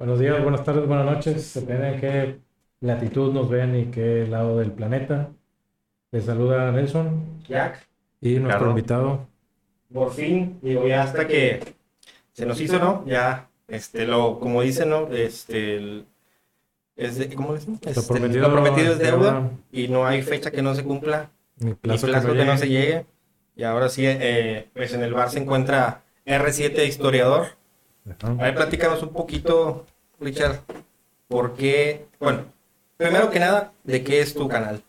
Buenos días, buenas tardes, buenas noches. Depende en qué latitud nos ven y qué lado del planeta. Les saluda Nelson Jack, y nuestro Claro. invitado. por fin, digo, ya hasta que se nos hizo, ¿no? Ya, este, lo, como dicen, ¿no? Este, el- es de- ¿cómo dicen? Este, prometido lo prometido es deuda deuda. y no hay fecha que no se cumpla, ni plazo, plazo que, que no se llegue. Y ahora sí, eh, pues en el bar se encuentra R7 Historiador. Ajá. A ver, platícanos un poquito, Richard, por qué, bueno, primero que nada, ¿de qué es tu canal?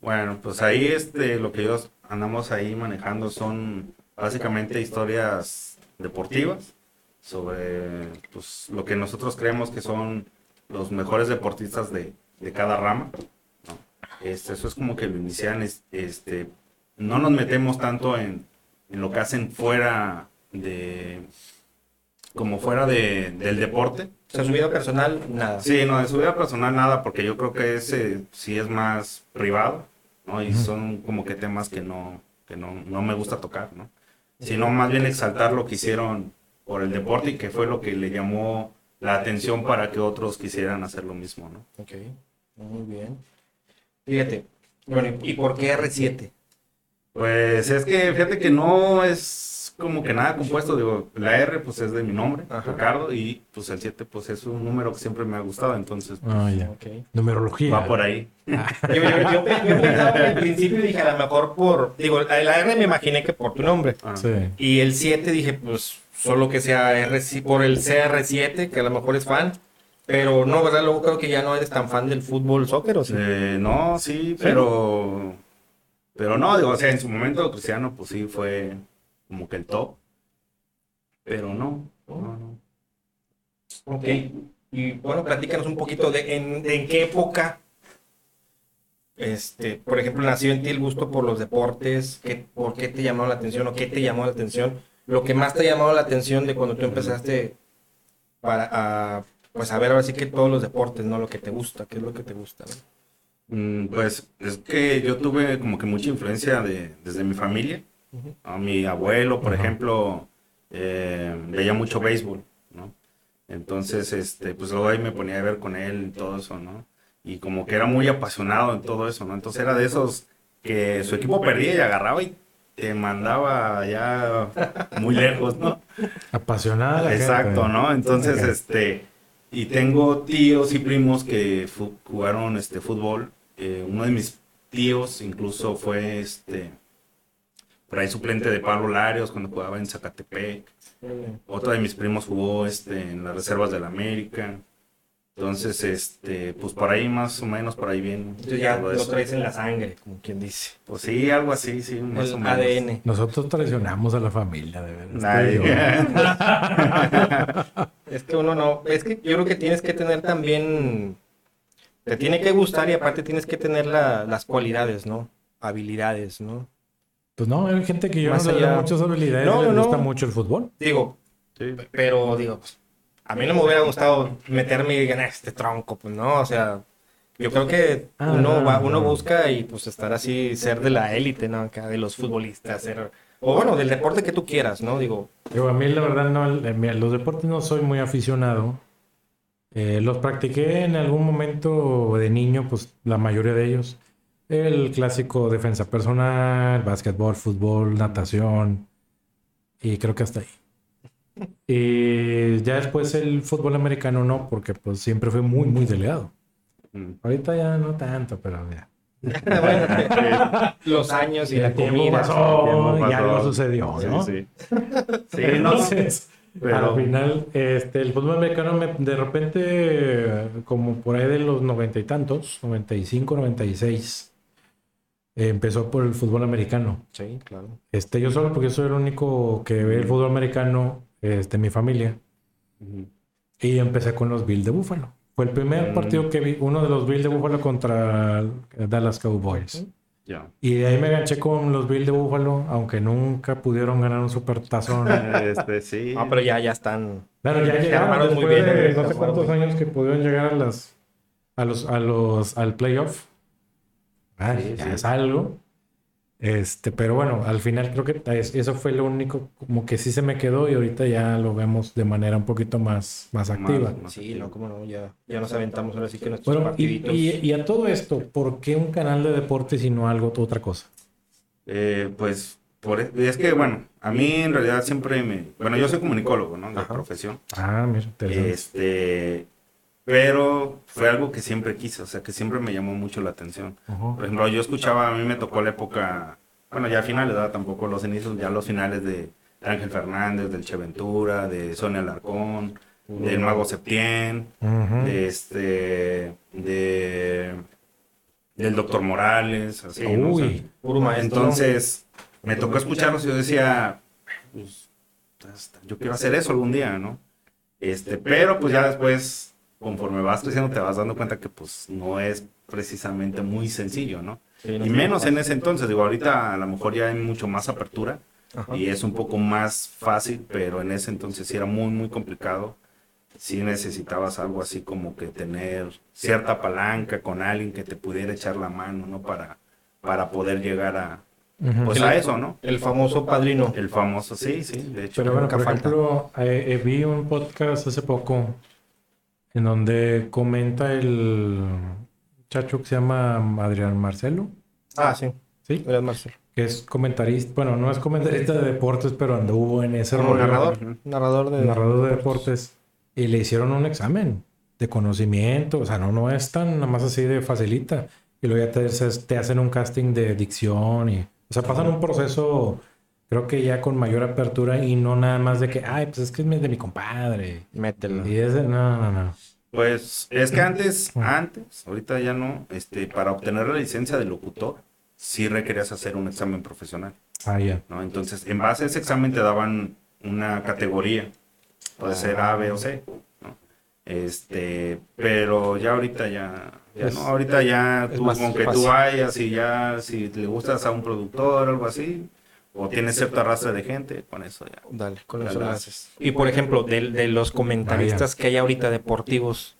Bueno, pues ahí este, lo que ellos andamos ahí manejando son básicamente historias deportivas sobre pues, lo que nosotros creemos que son los mejores deportistas de, de cada rama. ¿no? Este, eso es como que lo inician, es- este, no nos metemos tanto en, en lo que hacen fuera de, como fuera de, del deporte. O sea, su vida personal, nada. Sí, no, de su vida personal nada, porque yo creo que ese sí es más privado, ¿no? Y son como que temas que no, que no, no me gusta tocar, ¿no? Sino más bien exaltar lo que hicieron por el deporte y que fue lo que le llamó la atención para que otros quisieran hacer lo mismo, ¿no? Ok, muy bien. Fíjate, bueno, ¿y y por qué R7? Pues es que fíjate que no es como que nada compuesto, digo, la R pues es de mi nombre, Ajá. Ricardo, y pues el 7 pues es un número que siempre me ha gustado, entonces Ah, ya. Ok. Numerología. va por ahí. Yo, yo, yo, yo pensaba que al principio dije, a lo mejor por, digo, la la R me imaginé que por tu nombre. Ah. Sí. Y el 7 dije, pues, solo que sea R, por el CR7, que a lo mejor es fan. Pero no, ¿verdad? Luego creo que ya no eres tan fan del fútbol, soccer, ¿o sí? Eh, no, sí, pero. Pero no, digo, o sea, en su momento Cristiano, pues sí fue como que el top. Pero no, no, no. Ok. Y bueno, platícanos un poquito de en, de en qué época, este, por ejemplo, nació en ti el gusto por los deportes, qué, por qué te llamó la atención o qué te llamó la atención, lo que más te ha llamado la atención de cuando tú empezaste para, a, pues a ver ahora sí que todos los deportes, ¿no? Lo que te gusta, qué es lo que te gusta, ¿no? Mm, Pues es que yo tuve como que mucha influencia de, desde mi familia. A mi abuelo, por ejemplo, eh, veía mucho béisbol, ¿no? Entonces, este, pues luego ahí me ponía a ver con él y todo eso, ¿no? Y como que era muy apasionado en todo eso, ¿no? Entonces era de esos que su equipo perdía y agarraba y te mandaba ya muy lejos, ¿no? Apasionada. Exacto, gente. ¿no? Entonces, este, y tengo tíos y primos que jugaron este fútbol. Eh, uno de mis tíos incluso fue este, por ahí suplente de Pablo Larios cuando jugaba en Zacatepec. Otro de mis primos jugó este, en las reservas del América. Entonces, este, pues por ahí más o menos, por ahí viene. Entonces ya lo eso. traes en la sangre, como quien dice. Pues sí, algo así, sí, más El o menos. ADN. Nosotros traicionamos a la familia, de verdad. Nadie. Es que uno no, es que yo creo que tienes que tener también, te tiene que gustar y aparte tienes que tener la- las cualidades, ¿no? Habilidades, ¿no? Pues no, hay gente que yo Más no allá- muchas habilidades. No, No, no, gusta mucho el fútbol. Digo, Sí. pero digo, pues, a mí no me hubiera gustado meterme y ganar este tronco, pues no, o sea, yo creo que Ah, uno no, va, uno no. busca y pues estar así, ser de la élite, ¿no? Acá de los futbolistas, ser, o bueno, del deporte que tú quieras, ¿no? Digo, Digo, a mí la verdad no, los deportes no soy muy aficionado. Eh, los practiqué en algún momento de niño, pues la mayoría de ellos. El clásico defensa personal, básquetbol, fútbol, natación. Y creo que hasta ahí. Y ya después el fútbol americano no, porque pues siempre fue muy, muy delegado. Mm. Ahorita ya no tanto, pero ya. bueno, los años y la El tiempo comida. pasó, tiempo y pasó. algo sucedió, ¿no? Sí, sí. Sí, no, Entonces, pero- al final, este, el fútbol americano me- de repente, eh, como por ahí de los noventa y tantos, 95, 96, eh, empezó por el fútbol americano. Sí, claro. Este, yo solo porque soy el único que ve el fútbol americano, este, en mi familia, y empecé con los Bills de Buffalo. Fue el primer Mm. partido que vi, uno de los Bills de Buffalo contra Dallas Cowboys. Ya. Y de ahí me enganché con los Bills de Buffalo, aunque nunca pudieron ganar un supertazón. Este, sí. Ah, pero ya, ya están. Bueno, ya Se llegaron muy después bien, de no sé cuántos años que pudieron llegar a las a los a los al playoff. Ah, Sí, ya sí. es algo. Este, pero bueno, al final creo que es- eso fue lo único como que sí se me quedó y ahorita ya lo vemos de manera un poquito más, más activa. Más- Sí, no, cómo no, ya, ya nos aventamos ahora sí que nuestros Bueno, y, partiditos. y- y a todo esto, ¿por qué un canal de deportes y no algo otra cosa? Eh, pues por, es que, bueno, a mí en realidad siempre me... Bueno, yo soy comunicólogo, ¿no? De Ajá. profesión. Ah, mira, interesante. Este, pero fue algo que siempre quise, o sea, que siempre me llamó mucho la atención. Por ejemplo, yo escuchaba, a mí me tocó la época, bueno, ya a finales, ¿verdad? tampoco los inicios, ya los finales de Ángel Fernández, del Che Ventura, de Sonia Alarcón, del Mago Septién, de este, de, del Doctor Morales, así, ¿no? O sea, Uy, Puro maestro. entonces, me tocó escucharlos y yo decía, pues, yo quiero hacer eso algún día, ¿no? Este, pero pues ya después, conforme vas creciendo, te vas dando cuenta que pues no es precisamente muy sencillo, ¿no? Sí, no Y menos en ese entonces, digo, ahorita a lo mejor ya hay mucho más apertura Ajá. y es un poco más fácil, pero en ese entonces sí era muy, muy complicado. Sí necesitabas algo así como que tener cierta palanca con alguien que te pudiera echar la mano, ¿no? Para, para poder llegar a, pues El- a eso, ¿no? El famoso padrino. El famoso, sí, sí, de hecho. Pero bueno, por falta. ejemplo, eh, eh, vi un podcast hace poco en donde comenta el muchacho que se llama Adrián Marcelo, Ah, sí. ¿sí? Era Marcelo. Que es comentarista, bueno, no es comentarista de deportes, pero anduvo en ese Como rollo, narrador. Ujú. Narrador de... narrador de deportes, y le hicieron un examen de conocimiento, o sea, no, no es tan nada más así de facilita, y luego ya te, te hacen un casting de dicción, y, o sea, pasan un proceso, creo que ya con mayor apertura, y no nada más de que, ay, pues es que es de mi compadre. Mételo. Y es de, no, no, no. Pues es que antes, antes, ahorita ya no, este, para obtener la licencia de locutor, sí requerías hacer un examen profesional, Ah, ya. ¿no? Entonces, en base a ese examen te daban una categoría, puede ser A, B o C, ¿no? Este, pero ya ahorita ya, ya Es- no, ahorita ya tú, con que tú vayas y ya, si le gustas a un productor o algo así, o tienes cierta raza de gente, con eso ya. Dale, con eso lo haces. Y por ejemplo, de, de los comentaristas que hay ahorita deportivos,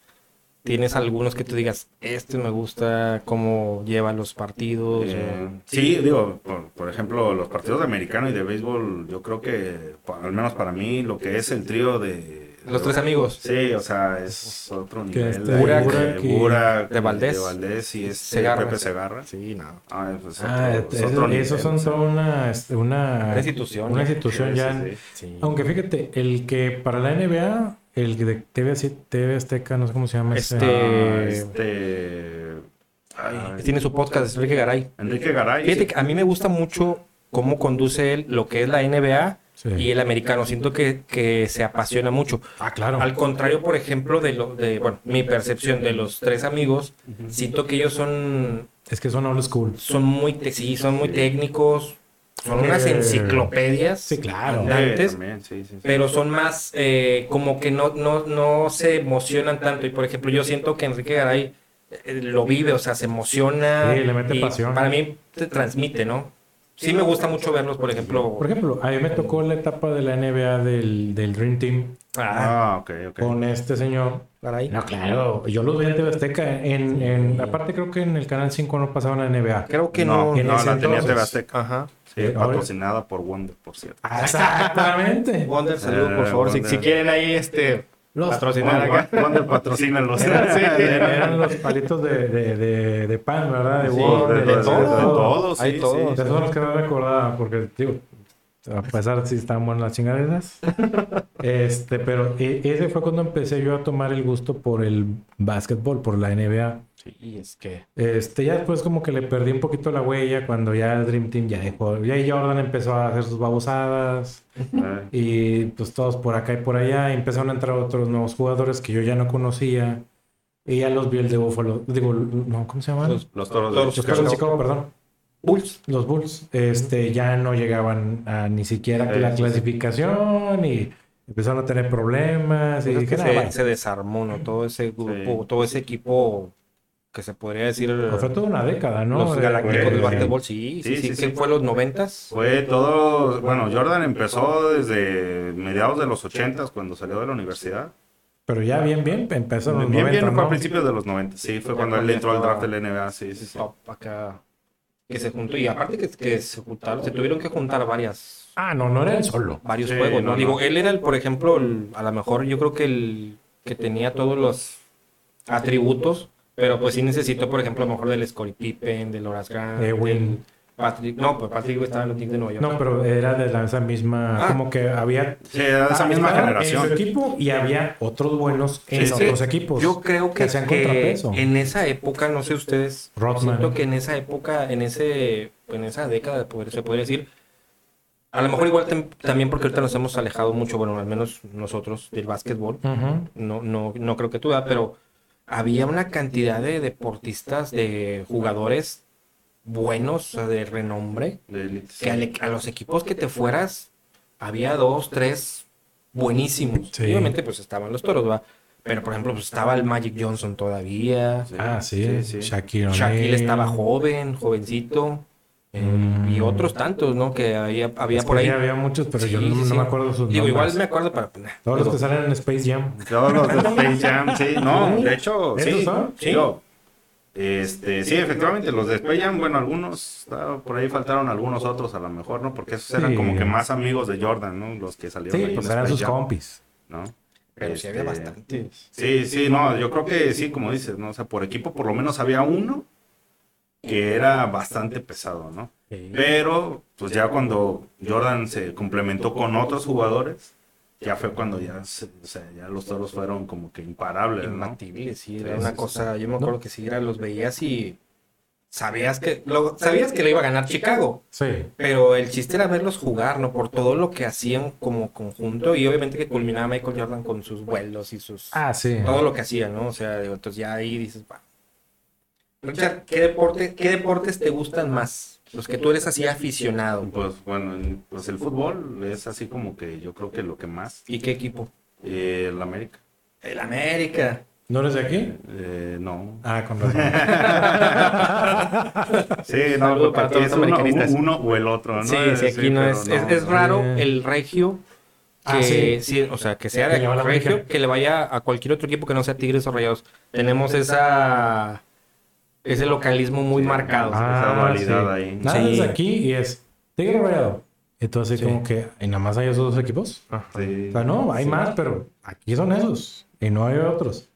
¿tienes algunos que tú digas, este me gusta cómo lleva los partidos? Eh, sí, digo, por, por ejemplo, los partidos de americano y de béisbol, yo creo que, al menos para mí, lo que es el trío de... Los tres amigos. Sí, o sea, es otro nivel. este de- Burak de y- Burak, de Valdés. De Valdés y este Segarra. Pepe Segarra. Sí, no. Ah, pues Ah, otro- es eso- otro nivel, esos son toda una, este, una, Una institución, Una institución ya. sí. Aunque fíjate, el que para la NBA, el de TV, así- TV Azteca, no sé cómo se llama. Este- Ah, este... ay, Tiene su podcast, Enrique Garay. Enrique Garay. Fíjate sí. que a mí me gusta mucho cómo conduce él lo que es la NBA Sí. y el americano. Siento que, que se apasiona mucho. Ah, claro. Al contrario, por ejemplo, de lo de, bueno, mi percepción de los tres amigos, siento que ellos son, Es que son old school. son muy, te- sí, son muy técnicos, son Eh, unas enciclopedias Sí, claro. Sí, andantes, también, sí, sí, sí. pero son más eh, como que no, no, no se emocionan tanto. Y por ejemplo, yo siento que Enrique Garay eh, lo vive, o sea, se emociona. Sí, le mete y pasión. Para mí te transmite, ¿no? Sí me gusta mucho verlos, por ejemplo. Por ejemplo, a mí me tocó la etapa de la NBA del, del Dream Team Ah, Ah, ok, ok. con este señor. Garay. No, claro. Yo los veía en TV Azteca. En, en, aparte, creo que en el Canal 5 no pasaban la NBA. Creo que no, no. en no, ese la tenía entonces. TV Azteca. Ajá. Sí, Eh, patrocinada por Wonder, por cierto. Exactamente. Wonder, salud, por Eh, favor. Si quieren ahí este Los- patrocinar acá. Wonder patrocina los Eran los palitos de, de, de, de pan, ¿verdad? De Sí, de de todo. todo. de todo, sí, Hay sí, todo. sí. Esos son los que no recordaba, porque, a pesar de si estaban buenas las chingaderas. este, pero e- ese fue cuando empecé yo a tomar el gusto por el básquetbol, por la NBA. Sí, es que. Este, ya después como que le perdí un poquito la huella cuando ya el Dream Team ya dejó, ya Jordan empezó a hacer sus babosadas Eh, y pues todos por acá y por allá y empezaron a entrar otros nuevos jugadores que yo ya no conocía y ya los vi el de Buffalo, digo, no, ¿cómo se llaman? Los- Los toros de Los Chicago. Toros de Chicago, perdón. Bulls. Los Bulls, este, ya no llegaban a ni siquiera Sí, la sí, sí. clasificación y empezaron a tener problemas y Pues es que dije, "Nah, se, vaya". se desarmó, ¿no? Todo ese grupo, Sí. todo ese equipo que se podría decir. Fue toda una década, ¿no? Los galácticos del básquetbol, sí, sí, Sí, sí, sí, que sí. fue los noventas. Fue todo, bueno, Jordan empezó desde mediados de los 80 cuando salió de la universidad. Pero ya bien, bien, empezó en los bien, 90, bien, fue a ¿no? principios de los 90. Sí, fue Ya cuando él entró al draft de la NBA, sí, sí, sí. Top acá. que se juntó. Y aparte que, que se juntaron, se tuvieron que juntar varias, Ah, no, no era él solo. varios Sí, juegos, ¿no? no, Digo, no. él era el, por ejemplo, el- a lo mejor yo creo que el que tenía todos los atributos, pero pues sí necesitó, por ejemplo, a lo mejor del Scottie Pippen, del Horace Grant, del Patrick, no, pues Patrick estaba en los Knicks de Nueva York. No, pero era de la, esa misma, Ah. como que había Sí, era de esa Ah, misma generación. En su equipo y había otros buenos en que otros equipos. Yo creo que, que contrapeso. en esa época, no sé ustedes, Rodman. siento que en esa época, en ese, en esa década, poder- se podría decir, a lo mejor igual también porque ahorita nos hemos alejado mucho, bueno, al menos nosotros, del básquetbol, Ujú. no, no, no creo que tú, pero había una cantidad de deportistas, de jugadores buenos, de renombre, que al- a los equipos que te fueras, había dos, tres buenísimos. Sí. Obviamente, pues estaban los toros, ¿va? Pero, por ejemplo, pues estaba el Magic Johnson todavía. Sí, Ah, sí, sí, sí. Shaquille O'Neal. Shaquille estaba joven, jovencito. Eh. Y otros tantos, ¿no? Que había, había Es por ahí. sí, había muchos, pero yo no, sí, no sí. me acuerdo sus Digo, nombres. igual me acuerdo para... pues, Todos los que salen en Space Jam. Todos los de Space Jam, sí. No, de hecho, ¿Esos sí. son? Sí. Digo, este, sí, efectivamente, los de Space Jam, bueno, algunos, por ahí faltaron algunos otros a lo mejor, ¿no? Porque esos eran Sí. como que más amigos de Jordan, ¿no? Los que salieron Sí, ahí pues en eran Space sus Jam, compis. ¿no? Pero sí había Este, bastantes. Sí, sí, no, yo creo que sí, como dices, ¿no? O sea, por equipo por lo menos había uno que era bastante pesado, ¿no? Pero, pues ya cuando Jordan se complementó con otros jugadores, ya fue cuando ya, se- o sea, ya los toros fueron como que imparables, ¿no? Imbatibles, sí, era una cosa, yo me acuerdo que sí, era, los veías y sabías que, lo, sabías que lo iba a ganar Chicago, Sí. pero el chiste era verlos jugar, ¿no? Por todo lo que hacían como conjunto y obviamente que culminaba Michael Jordan con sus vuelos y sus... Ah, sí. todo lo que hacía, ¿no? O sea, digo, entonces ya ahí dices, va. Richard, ¿qué, deporte, ¿qué deportes te gustan más? Los que tú eres así aficionado. Pues bueno, en- pues el fútbol es así como que yo creo que lo que más, ¿Y qué equipo? eh, el América, El América. ¿No eres de aquí? eh, no. Ah, con razón. Sí, no, Saludo porque para todos es los uno, americanistas. uno o el otro, ¿no? Sí, sí, aquí no es, es, raro Sí. el regio que, Ah, sí. sí, o sea, que sea Que de regio, que le vaya a cualquier otro equipo que no sea Tigres o Rayados. Tenemos esa ese localismo muy Sí, marcado. ah, esa dualidad ahí. Nada Sí. es aquí y es Tigre Rayado. Entonces, Sí. como que, ¿y nada más hay esos dos equipos? Sí. O sea, no, hay Sí. más, pero aquí son esos. Y no hay otros.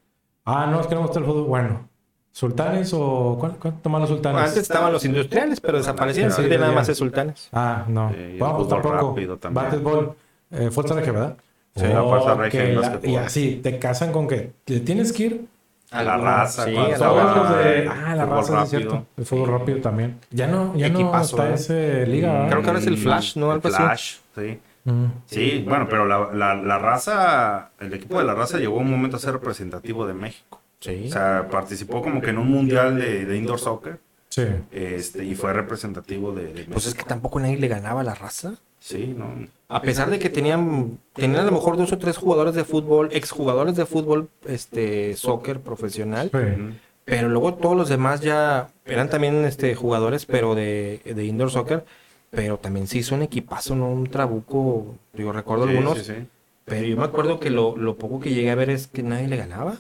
Ah, no, es que no gusta el fútbol. Bueno, ¿Sultanes o cuánto más los Sultanes? Antes estaban los industriales, pero desaparecieron. Sí, sí, nada ya. más es sultanes. Ah, no. Sí, y Vamos tampoco. Básquetbol, eh, fuerza regia, ¿verdad? Sí, la fuerza regia la- básquetbol. Y así, te casan con que te tienes que ir. A la raza, Sí, a la de- el Ah, la raza, sí, es rápido. cierto. El fútbol rápido también. Ya no, ya no Equipazo, está ¿eh? ese liga, ¿verdad? Creo que ahora es el Flash, ¿no? El. Flash, sí. Mm. Sí, bueno, pero la, la, la raza, el equipo de la raza llegó un momento a ser representativo de México. Sí. O sea, participó como que en un mundial de, de indoor soccer Sí. este, y fue representativo de, de México. Pues es que tampoco nadie le ganaba a la raza. Sí, ¿no? A pesar de que tenían, tenían a lo mejor dos o tres jugadores de fútbol, exjugadores de fútbol, este, soccer profesional, Sí. Pero luego todos los demás ya eran también este, jugadores, pero de, de indoor soccer, pero también se hizo un equipazo, ¿no? Un trabuco, digo, recuerdo Sí, algunos, sí, sí. pero yo me acuerdo que lo, lo poco que llegué a ver es que nadie le ganaba.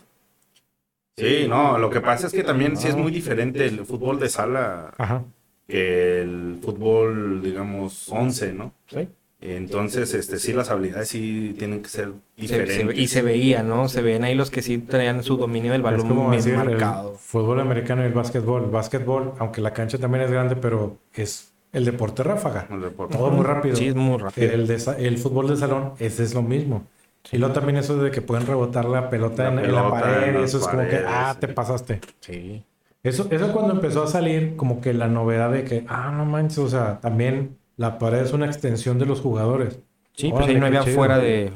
Sí, no, lo que pasa es que también sí es muy diferente el fútbol de sala Ajá. Que el fútbol, digamos, 11, ¿no? Sí. Entonces, este, sí, las habilidades sí tienen que ser Se- se- diferentes. y se veía, ¿no? Se veían ahí los que sí traían su dominio del Es balón como bien decir el marcado. fútbol americano y el básquetbol. El básquetbol, aunque la cancha también es grande, pero es el deporte ráfaga. El deporte. Todo muy rápido. Sí, es muy rápido. El, de el fútbol de salón, ese es lo mismo. Y luego también eso de que pueden rebotar la pelota, La en, en la pelota, pared. en eso es como que, ah, sí. te pasaste. Sí. Eso, eso cuando empezó a salir como que la novedad de que, ah, no manches, o sea, también la pared es una extensión de los jugadores. Sí, pues Órale, ahí no qué había chido. fuera de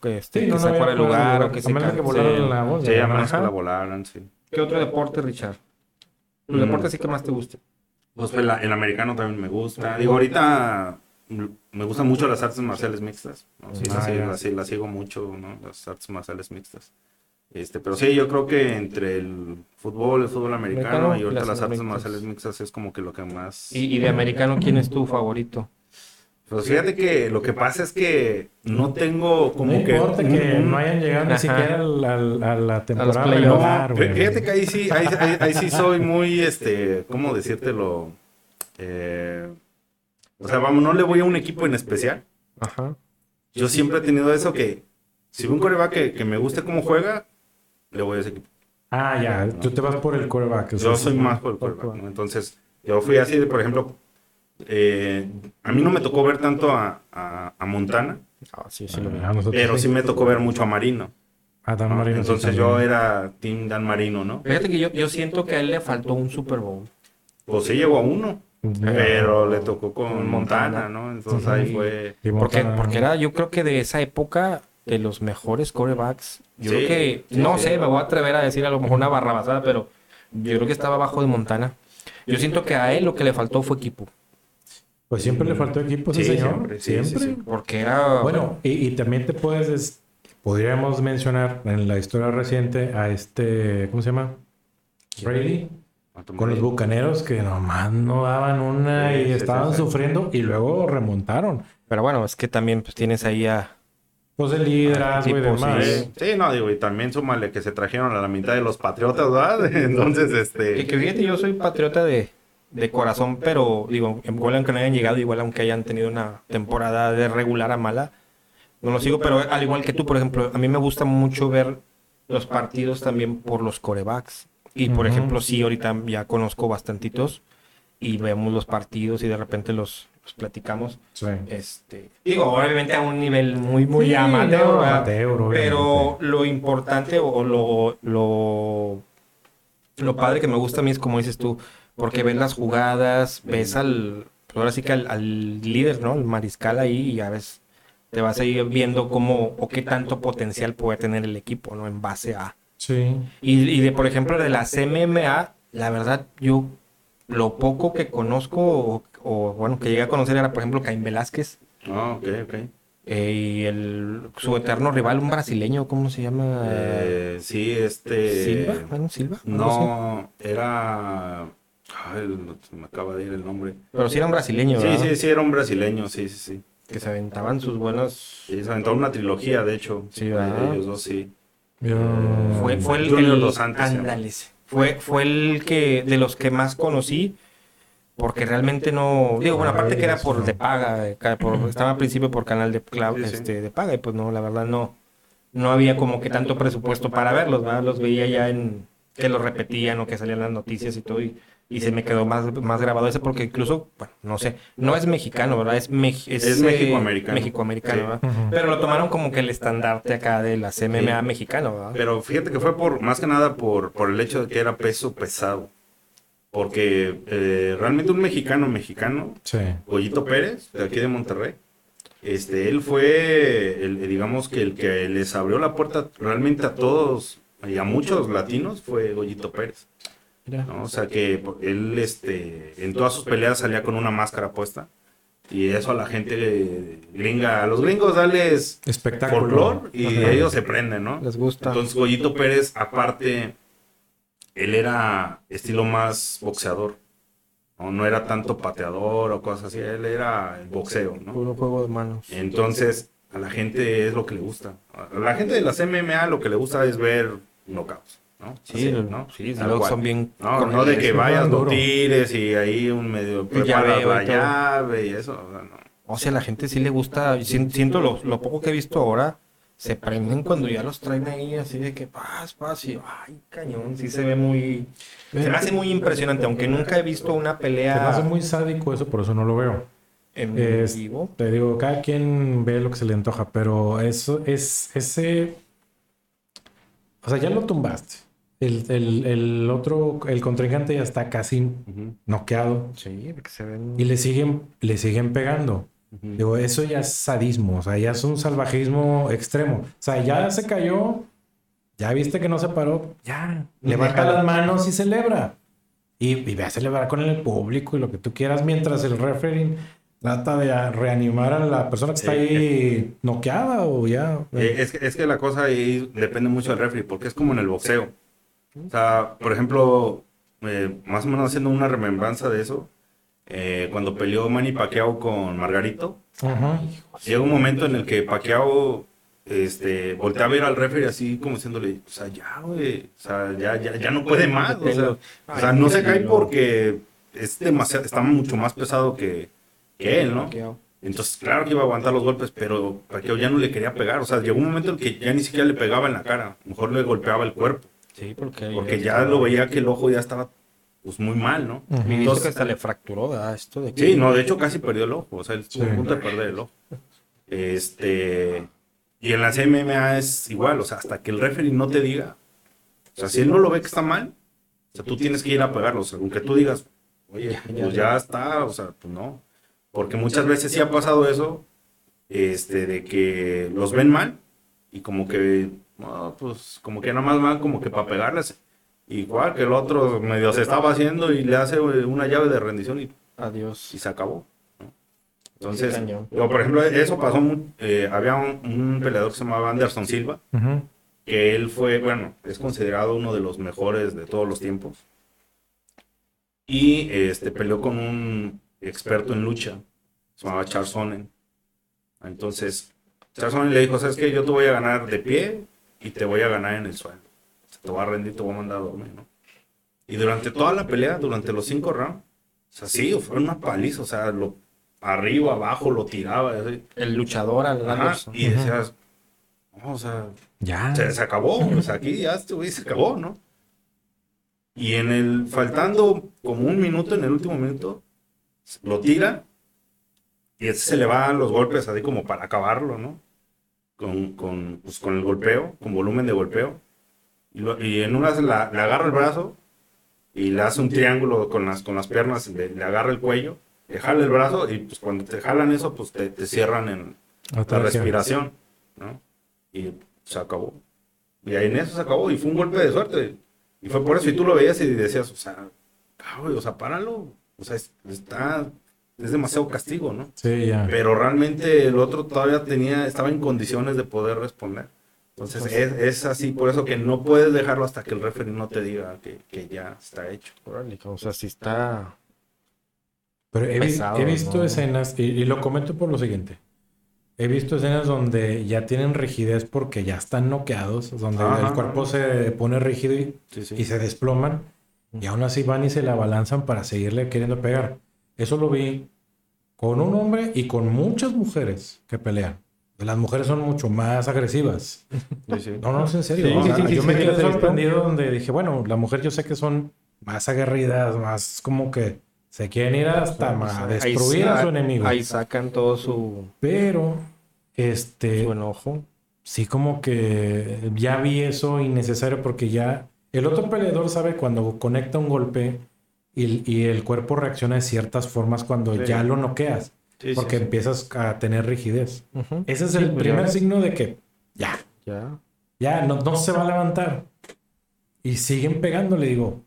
que, este, Sí, que no, sea no fuera de lugar o que se A menos que volaran la voz. Sí, a menos que la volaran, sí. ¿Qué otro deporte, Richard? ¿Tu Mm. deporte sí que más te guste? Pues el, el americano también me gusta. Digo, ahorita me gustan mucho las artes marciales mixtas. ¿no? Sí, Ah, ya. las- las sigo mucho, ¿no? Las artes marciales mixtas. Este, pero sí, yo creo que entre el fútbol, el fútbol americano Americano y ahorita las las artes marciales mixtas es como que lo que más... ¿Y, y de americano quién es tu favorito? Pues fíjate que lo que pasa es que no tengo como No que... un- que no hayan llegado ni siquiera al- al- a, la temporada regular, No, fíjate que ahí sí, ahí, ahí- ahí sí soy muy, este, ¿cómo decírtelo? eh, o sea, vamos, no le voy a un equipo en especial. Ajá. Yo siempre he tenido eso que si veo un coreback que, que me guste cómo juega, le voy a ese equipo. Ah, ya, tú te vas por el coreback. Yo soy más por el quarterback, ¿no? Entonces, yo fui así, de, por ejemplo, eh, a mí no me tocó ver tanto a, a- a Montana, Ah, sí, sí lo. Ah, nosotros pero sí me tocó ver mucho a Marino. Ah, Dan ¿no? Marino Entonces yo era Team Dan Marino, ¿no? Fíjate que yo, yo siento que a él le faltó un Super Bowl. Pues sí llegó a uno, pero le tocó con Montana, ¿no? Entonces ahí fue... Porque, porque era, yo creo que de esa época, de los mejores corebacks. Yo Sí, creo que, sí, no sí. sé, me voy a atrever a decir a lo mejor una barrabasada, pero yo creo que estaba abajo de Montana. Yo siento que a él lo que le faltó fue equipo. Pues siempre le faltó equipo, ese Sí, señor. siempre, sí, Siempre. sí, sí. Porque era. Bueno, y, y también te puedes, des- podríamos mencionar en la historia reciente a este, ¿cómo se llama? Brady, con los bucaneros que nomás no daban una y estaban sufriendo y luego remontaron. Pero bueno, es que también pues, tienes ahí a. Pues el liderazgo y tipo, demás. Sí, sí, no, digo, y también súmale que se trajeron a la mitad de los patriotas, ¿verdad? Entonces, este... que fíjate, yo soy patriota de, de corazón, pero digo, igual aunque no hayan llegado, igual aunque hayan tenido una temporada de regular a mala, no lo sigo, pero al igual que tú, por ejemplo, a mí me gusta mucho ver los partidos también por los corebacks. Y por ejemplo, sí, ahorita ya conozco bastantitos y vemos los partidos y de repente los, los platicamos. Sí. Este, digo, obviamente a un nivel muy, muy Sí, amateur, amateur, pero lo importante o lo, lo, lo padre que me gusta a mí es como dices tú, porque ves las jugadas, ves al, pues ahora sí que al, al líder, ¿no? El mariscal ahí y a veces te vas a ir viendo cómo o qué tanto potencial puede tener el equipo, ¿no? En base a... Sí. Y, y de, por ejemplo, de las MMA, la verdad, yo lo poco que conozco o, o, bueno, que llegué a conocer era, por ejemplo, Caín Velázquez Ah, ok, ok. eh, y el, su eterno rival, un brasileño, ¿cómo se llama? Eh, sí, este... Silva, bueno, Silva. así. No, era... Ay, me acaba de ir el nombre. Pero sí era un brasileño, Sí, ¿verdad? sí, sí, era un brasileño, sí, sí, sí. Que se aventaban sus buenos... Sí, se aventó una trilogía, de hecho. Sí, de ¿verdad? ellos dos, sí. Yo- Fue, fue el, Junior el- Dos Santos sí. Fue, fue el que, de los que más conocí, porque realmente no, digo, bueno, aparte que era por de paga, eh, por- estaba al principio por canal de, sí. este, de paga, y pues no, la verdad no, no había como que tanto presupuesto para verlos, ¿verdad? Los veía ya en, que los repetían o que salían las noticias y todo, y, y se me quedó más, más grabado ese, porque incluso, bueno, no sé, no es mexicano, ¿verdad? Es, mex- Es eh, mexicoamericano. mexicoamericano, Sí. ¿verdad? Pero lo tomaron como que el estandarte acá de las MMA Sí. mexicano, ¿verdad? Pero fíjate que fue por, más que nada por, por el hecho de que era peso pesado. Porque eh, realmente un mexicano mexicano, Sí. Goyito Pérez, de aquí de Monterrey, este, él fue, el, digamos que el que les abrió la puerta realmente a todos y a muchos latinos fue Goyito Pérez. ¿no? O sea que él este, en todas sus peleas salía con una máscara puesta. Y eso a la gente eh, gringa, a los gringos dales Espectáculo. folclor y Ajá. ellos se prenden, ¿no? Les gusta. Entonces Goyito Pérez, aparte, él era estilo más boxeador. No, no era tanto pateador o cosas así, él era el boxeo, ¿no? Puro juego de manos. Entonces, a la gente es lo que le gusta. A la gente de las MMA lo que le gusta es ver knockouts, ¿no? Sí, Así, ¿no? sí, luego son bien. No, no de que vayas, lo tires y ahí un medio preparas la llave y eso. o sea, no. O sea, a la gente sí le gusta. si- Siento lo, lo poco que he visto ahora. Se prenden cuando ya los traen ahí, así de que paz, paz, y ay, cañón, sí se ve muy. Se me hace muy impresionante, aunque nunca he visto una Se me hace pelea muy sádico eso, por eso no lo veo. en Es- vivo. Te digo, cada quien ve lo que se le antoja, pero eso es ese. O sea, ya lo tumbaste. El, el- el otro, el contrincante ya está casi noqueado Sí, porque se ven. y le siguen, le siguen pegando. Digo, eso ya es sadismo, o sea, ya es un salvajismo extremo. O sea, ya se cayó, ya viste que no se paró, ya, levanta las manos y celebra. Y, y ve a celebrar con el público y lo que tú quieras, mientras el referee trata de reanimar a la persona que está Eh, ahí noqueada o ya. Eh, es, que, es que la cosa ahí depende mucho del referee, porque es como en el boxeo. O sea, por ejemplo, eh, más o menos haciendo una remembranza de eso, eh, cuando peleó Manny Pacquiao con Margarito, Ajá. llega un momento en el que Pacquiao este, voltea a ver al referee así como diciéndole, o sea, ya, güey, o sea, ya, ya, ya no puede más. O sea, o sea, no se cae porque es demasiado, está mucho más pesado que, que él, ¿no? Entonces, claro que iba a aguantar los golpes, pero Pacquiao ya no le quería pegar. O sea, llegó un momento en que ya ni siquiera le pegaba en la cara. Mejor le golpeaba el cuerpo. Sí, porque, Porque ya lo veía que el ojo ya estaba pues muy mal, ¿no? Dice Entonces- que hasta le fracturó, ¿verdad? Esto de que... Sí, no, de hecho casi perdió el ojo. O sea, él estuvo Sí. a punto de perder el ojo. Este. Y en las MMA es igual, o sea, hasta que el referee no te diga. O sea, si él no lo ve que está mal, o sea, tú tienes que ir a pegarlo. O sea, aunque tú digas, oye, pues ya. ya está, o sea, pues no. Porque muchas veces sí ha pasado eso, este, de que los ven mal y como que, no, pues, como que nada más van como que para pegarles. Igual que el otro medio se estaba haciendo y le hace eh, una llave de rendición y Adiós. y se acabó. Entonces, por ejemplo, eso pasó, eh, había un, un peleador que se llamaba Anderson Silva, que él fue, bueno, es considerado uno de los mejores de todos los tiempos. Y este, peleó con un experto en lucha, se llamaba Charles Sonnen. Entonces, Charles Sonnen le dijo, ¿sabes qué? Yo te voy a ganar de pie y te voy a ganar en el suelo. Te voy a rendir, te voy a mandar a dormir, ¿no? Y durante toda la pelea, durante los cinco rounds, o sea, sí, fue una paliza, o sea, lo, arriba, abajo, lo tiraba, así. El luchador al Anderson. y decías, no, o sea, Ya. se, se acabó, o sea, aquí ya este güey se acabó, ¿no? Y en el, faltando como un minuto, en el último minuto, lo tira y ese se le van los golpes así como para acabarlo, ¿no? Con, con, pues, con el golpeo, con volumen de golpeo. Y, lo- y en una la, le agarra el brazo y le hace un triángulo con las, con las piernas, le, le agarra el cuello, le jala el brazo y pues cuando te jalan eso, pues te, te cierran en, la respiración, ¿no? Y se acabó. Y ahí en eso se acabó y fue un golpe de suerte. Y fue por eso, y tú lo veías y decías, o sea, güey, o sea, páralo. O sea, es- está, es demasiado castigo, ¿no? Sí, ya. Pero realmente el otro todavía tenía, estaba en condiciones de poder responder. Entonces es, es así, por eso que no puedes dejarlo hasta que el referee no te diga que, que ya está hecho. O sea, sí está... Pero he, vi- pesado, he visto ¿no? escenas, y, y lo comento por lo siguiente. He visto escenas donde ya tienen rigidez porque ya están noqueados, donde Ajá. el cuerpo se pone rígido y, Sí, y se desploman, y aún así van y se la abalanzan para seguirle queriendo pegar. Eso lo vi con un hombre y con muchas mujeres que pelean. Las mujeres son mucho más agresivas. Sí, sí. No, no, es en serio. Sí, O sea, yo me quedé sorprendido donde dije, bueno, la mujer yo sé que son más aguerridas, más como que se quieren ir hasta ma- a destruir a su enemigo. Ahí sacan todo su, Pero, este, su enojo. sí como que ya vi eso innecesario porque ya el otro peleador sabe cuando conecta un golpe y, y el cuerpo reacciona de ciertas formas cuando ya lo noqueas, Sí, porque sí. empiezas a tener rigidez. Ese es Sí, el pues primer ya. signo de que ya, Ya. ya no, no se va a levantar. Y siguen pegando, le digo,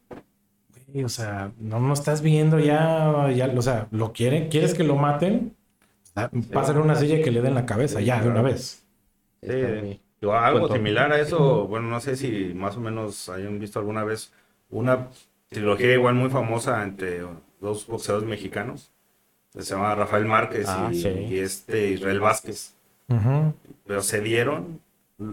"Güey, o sea, no no estás viendo ya, ya, o sea, lo quieren, quieres que lo maten, pásale una silla que le den la cabeza, ya, de una vez. Sí. Yo, algo Cuento. similar a eso, bueno, no sé si más o menos hayan visto alguna vez una trilogía igual muy famosa entre dos boxeadores mexicanos. Se llama Rafael Márquez Ah, y, sí. y este Israel Vázquez. Pero se dieron,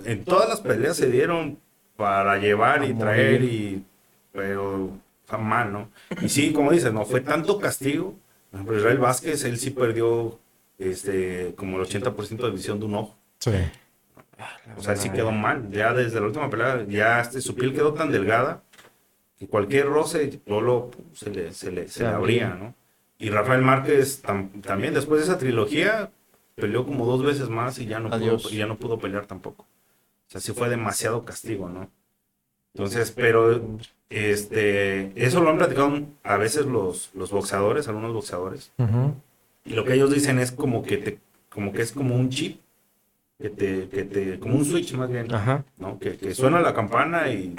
en todas las peleas se dieron para llevar y traer y, pero fue mal, ¿no? Y sí, como dices, no fue tanto castigo. Por ejemplo, Israel Vázquez, él sí perdió este, como el 80% de visión de un ojo. Sí. O sea, sí quedó mal. Ya desde la última pelea, ya este, su piel quedó tan delgada que cualquier roce Lolo se le, se le, Se le abría, ¿no? Y Rafael Márquez tam- también, después de esa trilogía, peleó como dos veces más y ya no, pudo, y ya no pudo pelear tampoco. O sea, sí fue demasiado castigo, ¿no? Entonces, pero este, eso lo han platicado a veces los, los boxeadores, algunos boxeadores. Y lo que ellos dicen es como que te, como que es como un chip, que te, que te, como un switch más bien, Ajá. ¿no? Que, que suena la campana y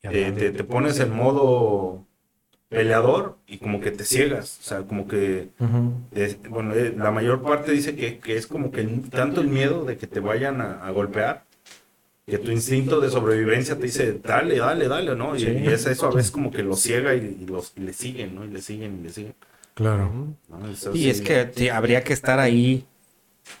te- te pones en modo peleador y como que te ciegas, o sea, como que, es- bueno, eh, la mayor parte dice que, que es como que tanto el miedo de que te vayan a, a golpear, que tu instinto de sobrevivencia te dice, dale, dale, dale, ¿no? Y, Sí. y es eso a veces como que los ciega y, y los, y le siguen, ¿no? Y le siguen y le siguen. Claro. ¿no? Eso Y sí. es que sí, habría que estar ahí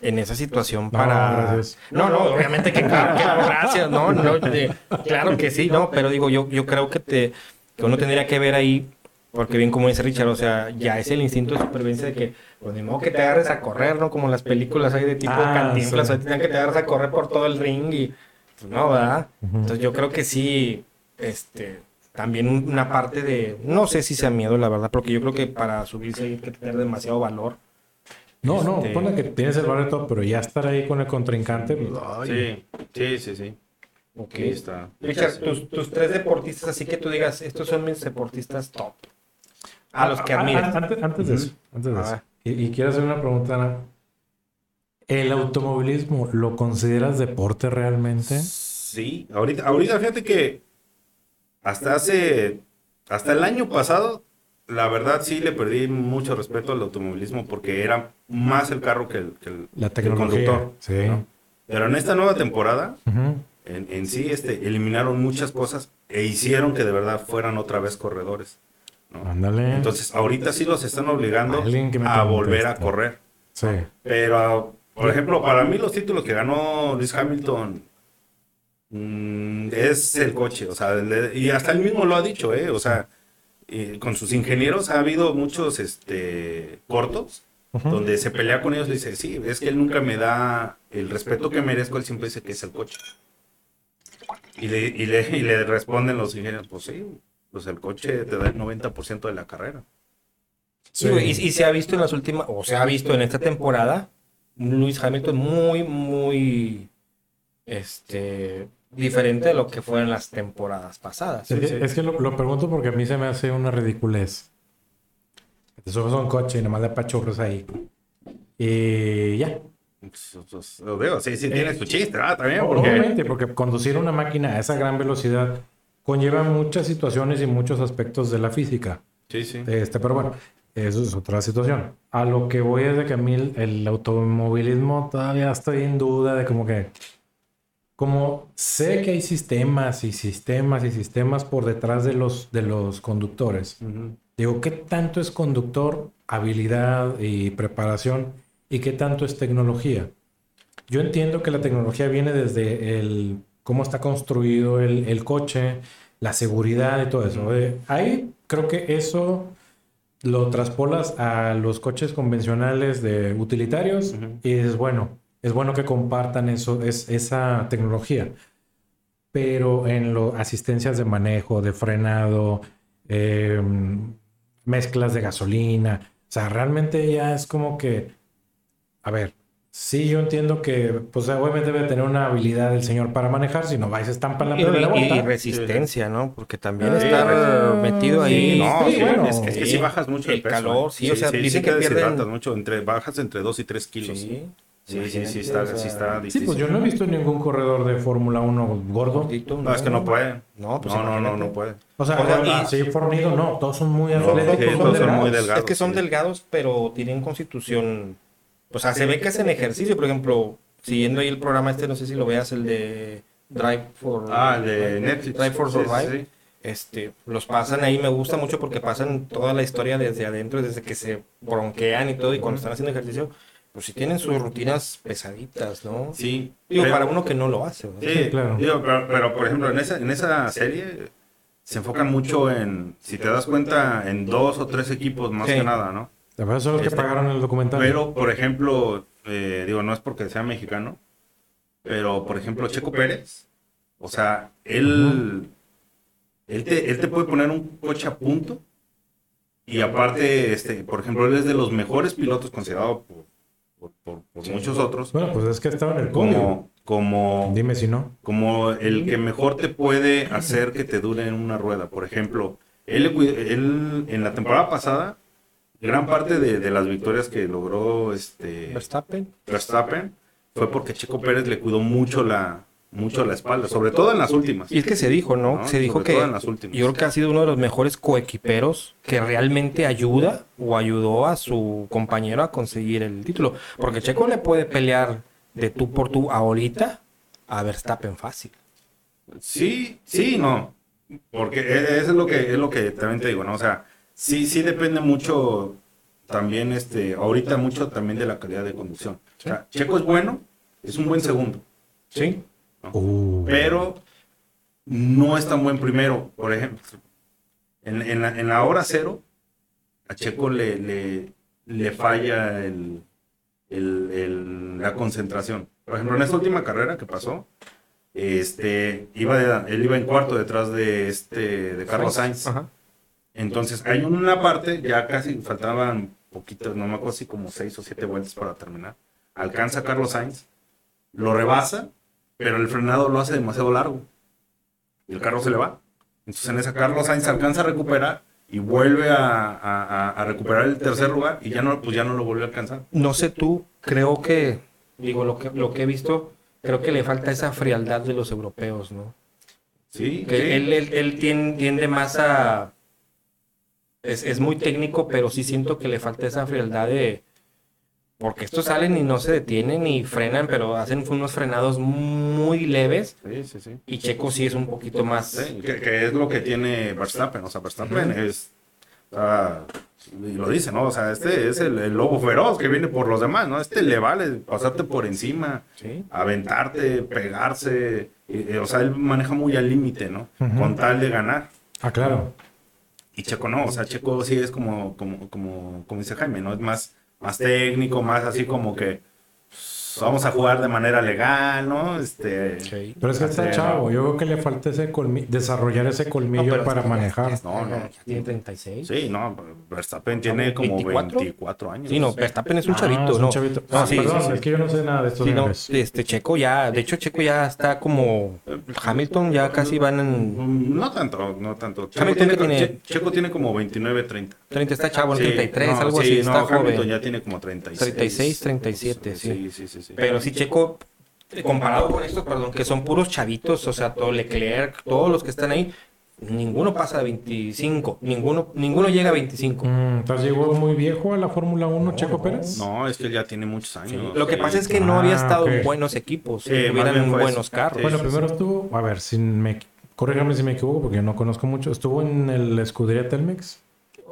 en esa situación para... No, no, obviamente que claro, que gracias, no, no, de- claro que sí, no, pero digo, yo, yo creo que te, que uno tendría que ver ahí Porque bien como dice Richard, o sea, ya es el instinto de supervivencia de que, pues ni modo que te agarres a correr, ¿no? Como en las películas hay de tipo Ah, cantinflas, sí. o sea, que te agarres a correr por todo el ring y, pues no, ¿verdad? Entonces yo creo que sí, este, también un- una parte de, no sé si sea miedo, la verdad, porque yo creo que para subirse hay que tener demasiado valor. No, no, Este- ponle que tienes el valor todo, pero ya estar ahí con el contrincante, pues, ay, Sí, sí, sí, sí. Ok. Ahí está. Richard, tus, tus tres deportistas, así que tú digas, estos son mis deportistas top. A los que admiras. ah, Antes, antes de eso, antes de eso. Y, y quiero hacer una pregunta, Ana. ¿El automovilismo lo consideras deporte realmente? Sí, ahorita, ahorita fíjate que hasta hace, hasta el año pasado, la verdad sí le perdí mucho respeto al automovilismo porque era más el carro que el, que el- La conductor. sí. ¿no? Pero en esta nueva temporada, en, en sí, este, eliminaron muchas cosas e hicieron que de verdad fueran otra vez corredores. ¿No? Ándale. Entonces, ahorita sí los están obligando a volver a correr. sí. Pero, por ejemplo, para mí los títulos que ganó Luis Hamilton mm, es el coche, o sea, le- y hasta él mismo lo ha dicho, ¿eh? O sea, y con sus ingenieros ha habido muchos este, cortos donde se pelea con ellos y dice, sí, es que él nunca me da el respeto que merezco, él siempre dice que es el coche. Y le, y le, y le responden los ingenieros, pues sí, pues el coche te da el 90% de la carrera. Sí, y, y se ha visto en las últimas, o se ha visto en esta temporada, Lewis Hamilton muy, muy, este, diferente de lo que fue en las temporadas pasadas. Es que, es que lo, lo pregunto porque a mí se me hace una ridiculez. Te subes a un coche y nomás le apachurras ahí. Y ya. Pues, pues, lo digo, sí, sí, tiene su chiste, ¿verdad? También, porque... Obviamente, porque conducir una máquina a esa gran velocidad conlleva muchas situaciones y muchos aspectos de la física. Sí, sí. Este, pero bueno, eso es otra situación. A lo que voy es de que a mí el, automovilismo todavía estoy en duda de como que, como sé que hay sistemas y sistemas y sistemas por detrás de los, de los conductores. Ujú. Digo, ¿qué tanto es conductor, habilidad y preparación? ¿Y qué tanto es tecnología? Yo entiendo que la tecnología viene desde el cómo está construido el, el coche, la seguridad y todo eso. Eh, ahí creo que eso lo traspolas a los coches convencionales de utilitarios y es bueno, es bueno que compartan eso, es, esa tecnología. Pero en lo, asistencias de manejo, de frenado, eh, mezclas de gasolina, o sea, realmente ya es como que, a ver, sí yo entiendo que, pues obviamente debe tener una habilidad el señor para manejar, si no va y se estampa en la primera y- vuelta. y resistencia, ¿no? Porque también Ah, estar metido ahí. sí, No, sí, sí, bueno, es, es que sí. sí bajas mucho el, El peso. calor, ¿eh? sí, o sea, dicen que te pierden- deshidratas mucho, entre, bajas entre 2 y 3 kilos. Sí, Sí, sí, sí, está, o sea, sí está Sí, pues yo no he visto ningún corredor de Fórmula 1 gordo. gordito, No, es que no puede. No, pues no, no, no, no puede. O sea, O sea, y- así fornido, no, todos son muy No, atléticos. sí, son todos son muy delgados. Es que son sí. delgados, pero tienen constitución. O sea, se ve que hacen ejercicio. Por ejemplo, siguiendo ahí el programa este, no sé si lo veas, el de Drive for. Ah, el de Netflix. Drive for Sí, sí, Survive. sí. Este, los pasan ahí, me gusta mucho porque pasan toda la historia desde adentro, desde que se bronquean y todo, y cuando están haciendo ejercicio, pues sí tienen sus rutinas pesaditas, ¿no? Sí. Digo, pero- para uno que no lo hace, ¿verdad? Sí, Sí, claro. digo, pero, pero, por ejemplo, en esa, en esa serie se enfocan mucho en, si te das cuenta, en dos o tres equipos más Sí. que nada, ¿no? Verdad son los que Este, pagaron el documental. Pero, por ejemplo, eh, digo, no es porque sea mexicano, pero, por ejemplo, Checo Pérez, o sea, él, él, te, él te puede poner un coche a punto y aparte, este, por ejemplo, él es de los mejores pilotos considerado por, por, por- por muchos otros, Bueno, pues es que estaba en el podio. como, como, Dime si no. como el que mejor te puede hacer que te dure en una rueda. Por ejemplo, él, él en la temporada pasada, gran parte de, de las victorias que logró este Verstappen. Verstappen fue porque Checo Pérez le cuidó mucho la, mucho la espalda, sobre todo en las últimas. Y es que se dijo, ¿no? ¿no? Se dijo Sobre que en las últimas. yo creo que ha sido uno de los mejores coequiperos que realmente ayuda o ayudó a su compañero a conseguir el título. Porque Checo le puede pelear de tú por tú ahorita a Verstappen fácil. Sí, sí, no. Porque e- eso es lo que es lo que también te digo, ¿no? O sea, sí, sí depende mucho también, este, ahorita mucho también de la calidad de conducción. O sea, Checo es bueno, es un buen segundo, Sí. Uh. pero no es tan buen primero. Por ejemplo, En, en la, en la hora cero, a Checo le, le, le falla el, el- el- la concentración. Por ejemplo, en esta última carrera que pasó, este, iba de- él iba en cuarto detrás de, este, de Carlos Sainz. Ajá. Entonces, hay una parte, ya casi faltaban poquitos, no me acuerdo si como seis o siete vueltas para terminar. Alcanza a Carlos Sainz, lo rebasa, pero el frenado lo hace demasiado largo. Y el carro se le va. Entonces, en esa Carlos Sainz alcanza a recuperar y vuelve a, a- a- a recuperar el tercer lugar y ya no, pues ya no lo volvió a alcanzar. No sé tú, creo que, digo, lo que, lo que he visto, creo que le falta esa frialdad de los europeos, ¿no? Sí, Que sí. él, él, él tien- tiende más a... Es, es muy técnico, pero sí siento que le falta esa frialdad de... Porque estos salen y no se detienen y frenan, pero hacen unos frenados muy leves. Sí, sí, sí. Y Checo sí es un poquito más... Sí, que, que es lo que tiene Verstappen. O sea, Verstappen es. y lo dice, ¿no? O sea, este es el, el lobo feroz que viene por los demás, ¿no? Este le vale pasarte por encima, Sí. aventarte, pegarse. y- y, o sea, él maneja muy al límite, ¿no? Con tal de ganar. Ah, claro. Y Checo no, o sea, Checo sí es como, como, como, como dice Jaime, ¿no? Es más, más técnico, más así como que pues, vamos a jugar de manera legal, ¿no? Este. Sí. Pero es que está hacer, chavo. Yo creo que le falta ese desarrollar ese colmillo No, para es- manejar. No, no. Ya tiene 36. Sí, no, Verstappen tiene como 24. 24 años. Sí, no, Verstappen es un Ah, chavito, es un ¿no? chavito. No, Ah, sí, perdón, sí, sí. es que yo no sé nada de estos Sí, no, este Checo ya, de hecho Checo ya está como Hamilton ya casi van en Mm, No tanto, no tanto. Checo Hamilton tiene, que tiene- Che- Checo tiene como 29, 30. 30 está chavo, en Sí, 33, no, algo sí, así, no, está Hamilton joven. ya tiene como 36. 36, 37, sí. Sí, sí, sí. Pero sí Checo eh, comparado con estos, perdón, que son puros chavitos, o sea, todo Leclerc, todos los que están ahí, ninguno pasa de 25, ninguno ninguno llega a 25. Mm, Entonces llegó muy viejo a la Fórmula 1 No, Checo no. Pérez. No, es que ya tiene muchos Sí, años. Lo que sí. pasa es que no había Ah, estado ok. en buenos equipos, tuvieran bien fue buenos eso. carros. Bueno, primero estuvo, a ver, sin me, corrígame si me equivoco porque yo no conozco mucho. Estuvo en el escudería Telmex.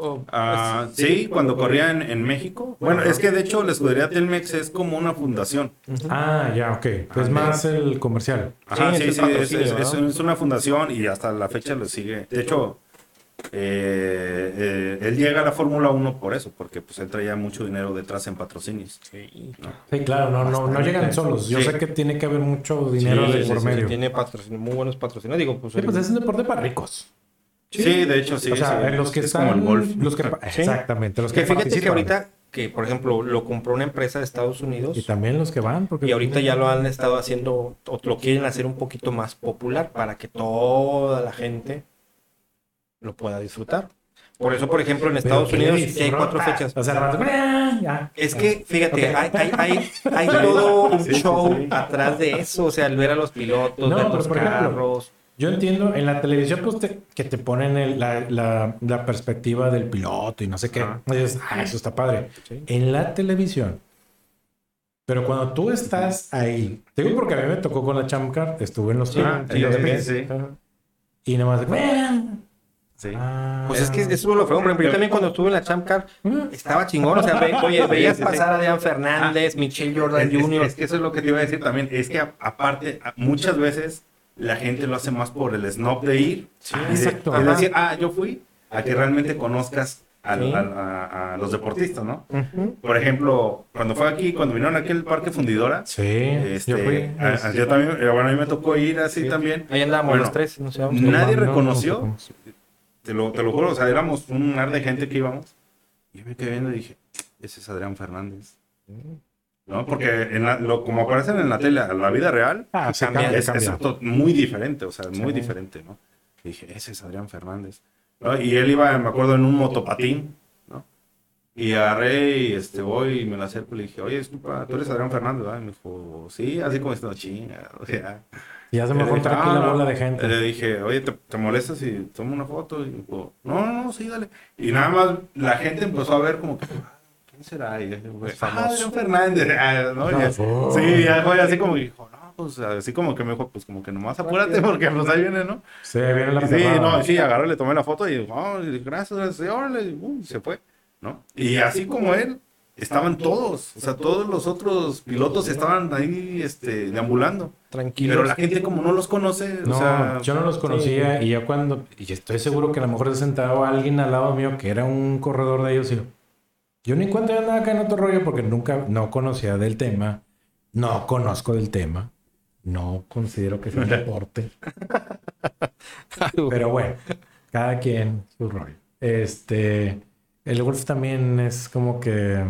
Oh, Ah, pues, sí, cuando corría en, en México. Bueno, es que de hecho la escudería Telmex es como una fundación. Ah, ya, ok. Es Ah, más el comercial. Ajá, Sí, sí, es sí, el es, patrocinio, es- es- ¿no? es una fundación y hasta la fecha lo sigue. De hecho, eh, eh, él llega a la Fórmula 1 por eso, porque pues él traía mucho dinero detrás en patrocinios. Sí. Sí, claro, no, no, no llegan solos. Yo Sí. sé que tiene que haber mucho dinero Sí, de por sí, medio. Tiene patrocinio, muy buenos patrocinios. Digo, pues, Sí, pues es un deporte para ricos. Sí, de hecho, sí. o sea, sí, los que es están. como el golf. Los que, Sí. Exactamente. Los que que, fíjate que ahorita, que por ejemplo, lo compró una empresa de Estados Unidos Y también los que van. Porque y ahorita ya lo han estado haciendo, o lo quieren hacer un poquito más popular para que toda la gente lo pueda disfrutar. Por eso, por ejemplo, en Estados Unidos hay cuatro fechas. O sea, ¡ah! ya. Es que, fíjate, hay, hay, hay, hay todo un show sí. atrás de eso, o sea, el ver a los pilotos, No, ver los por ejemplo, carros. Yo entiendo, en la televisión, pues te- que te ponen el- la, la- la perspectiva del piloto y no sé qué. Ajá. Y dices, ah, eso está padre. Sí. En la televisión. Pero cuando tú estás ahí, te digo porque a mí me tocó con la Champ Car, estuve en los, Sí, en sí, los sí, pits, sí. y nada más, Sí. ah, Pues es que eso es lo feo, por ejemplo, yo también cuando estuve en la Champ Car estaba chingón, o sea, ve- oye, veías pasar a Adrián Fernández, Michelle Jordan Es, es- Jr. es que eso es lo que te iba a decir también. Es que a- aparte, a- muchas veces la gente lo hace más por el snob de ir. Sí, exacto. Es decir, ah, yo fui, a que realmente conozcas Sí. a, a los deportistas, ¿no? Por ejemplo, cuando fue aquí, cuando vinieron aquí al Parque Fundidora, Sí, este, yo fui. yo también, eh, bueno, a mí me tocó ir así Sí. también. Ahí andábamos Bueno, los tres, no sé, vamos nadie. No, reconoció. no, no. Te lo, te lo juro, o sea, éramos un mar de gente que íbamos. Y yo me quedé viendo y dije, ese es Adrián Fernández. ¿No? Porque en la- lo, como aparecen en la tele, a la vida real, Ah, Cambia, es, muy diferente, o sea, muy Sí. diferente, ¿no? Y dije, ese es Adrián Fernández. ¿No? Y él iba, me acuerdo, en un motopatín, ¿no? Y agarré y este, voy y me lo acerco y le dije, oye, disculpa, tú eres Adrián Fernández, ¿verdad? Y me dijo, sí, así como diciendo, chinga, o sea. Y ya se me fue aquí "Ah, la no". bola de gente. Le dije, oye, ¿te, te molesta si tomo una foto? Y me dijo, no, no, no, sí, dale. Y nada más la gente empezó a ver como que, "Ah, ¿quién será? Y famoso. ah, Adrián Fernández. Ah, ¿no? Sí, ya fue así como que dijo, no, pues así como que me dijo, pues como que nomás apúrate porque pues ahí viene, ¿no? Sí, viene la Sí, no, sí, agarré, le tomé la foto y dijo, oh, gracias, gracias, y órale, y, uh, se fue, ¿no? Y así como él, estaban todos, o sea, todos los otros pilotos estaban ahí este, deambulando. Tranquilo. Pero la gente como no los conoce, No, o sea, yo no los conocía y ya cuando, y estoy seguro que a lo mejor se sentaba alguien al lado mío que era un corredor de ellos y yo, cuenta de nada acá en otro rollo porque nunca, no conocía del tema, no conozco del tema, no considero que sea un deporte, pero bueno, cada quien su rollo. Este, el golf también es como que,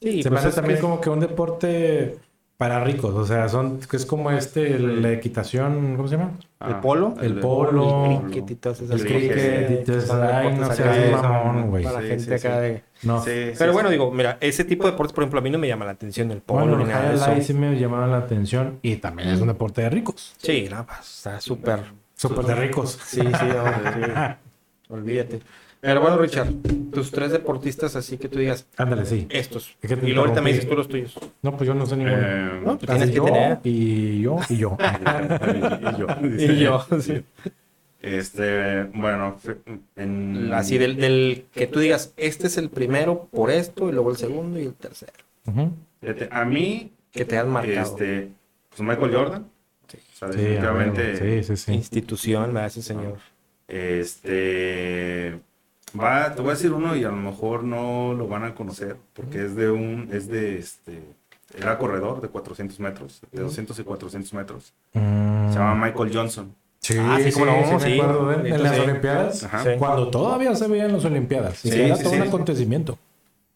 Sí, se me pues hace es también que- como que un deporte para ricos, o sea, son, que es como este, la equitación, ¿cómo se llama? El polo, el polo, el cricket y todas esas El cricket, y ay, no seas mamón, güey. Para la Sí, gente sí, acá sí. de... No. Pero sí. bueno, digo, mira, ese tipo de deportes, por ejemplo, a mí no me llama la atención el polo Bueno, ni nada de eso. sí me llamaba la atención y también es un deporte de ricos. Sí, no, pues, está súper... Súper de ricos. Sí, sí. Olvídate. Pero bueno, Richard, tus tres deportistas así que tú digas, Ándale, sí. estos. Es que te Y luego ahorita me dices tú los tuyos. No, pues yo no sé ninguno. Eh, No, pues Así tienes que yo, tener. y yo, y yo. y yo. Y yo, sí. Este, bueno, en, Así del, del que tú digas, este es el primero por esto, y luego el segundo y el tercero. A mí, Que te has marcado. este, pues Michael Jordan. Sí. O sea, Sí, definitivamente, sí, sí, sí. Institución, ¿verdad? Ese señor. este, va, te voy a decir uno y a lo mejor no lo van a conocer porque es de un, es de, este, era corredor de 400 metros, de 200 y 400 metros. Mm. Se llama Michael Johnson. Sí, Ah, sí, sí, cómo no, sí, sí. acuerdo. En Sí. las Olimpiadas, Ajá. Sí. cuando todavía se veían las Olimpiadas. y Sí, era sí, todo sí. un acontecimiento.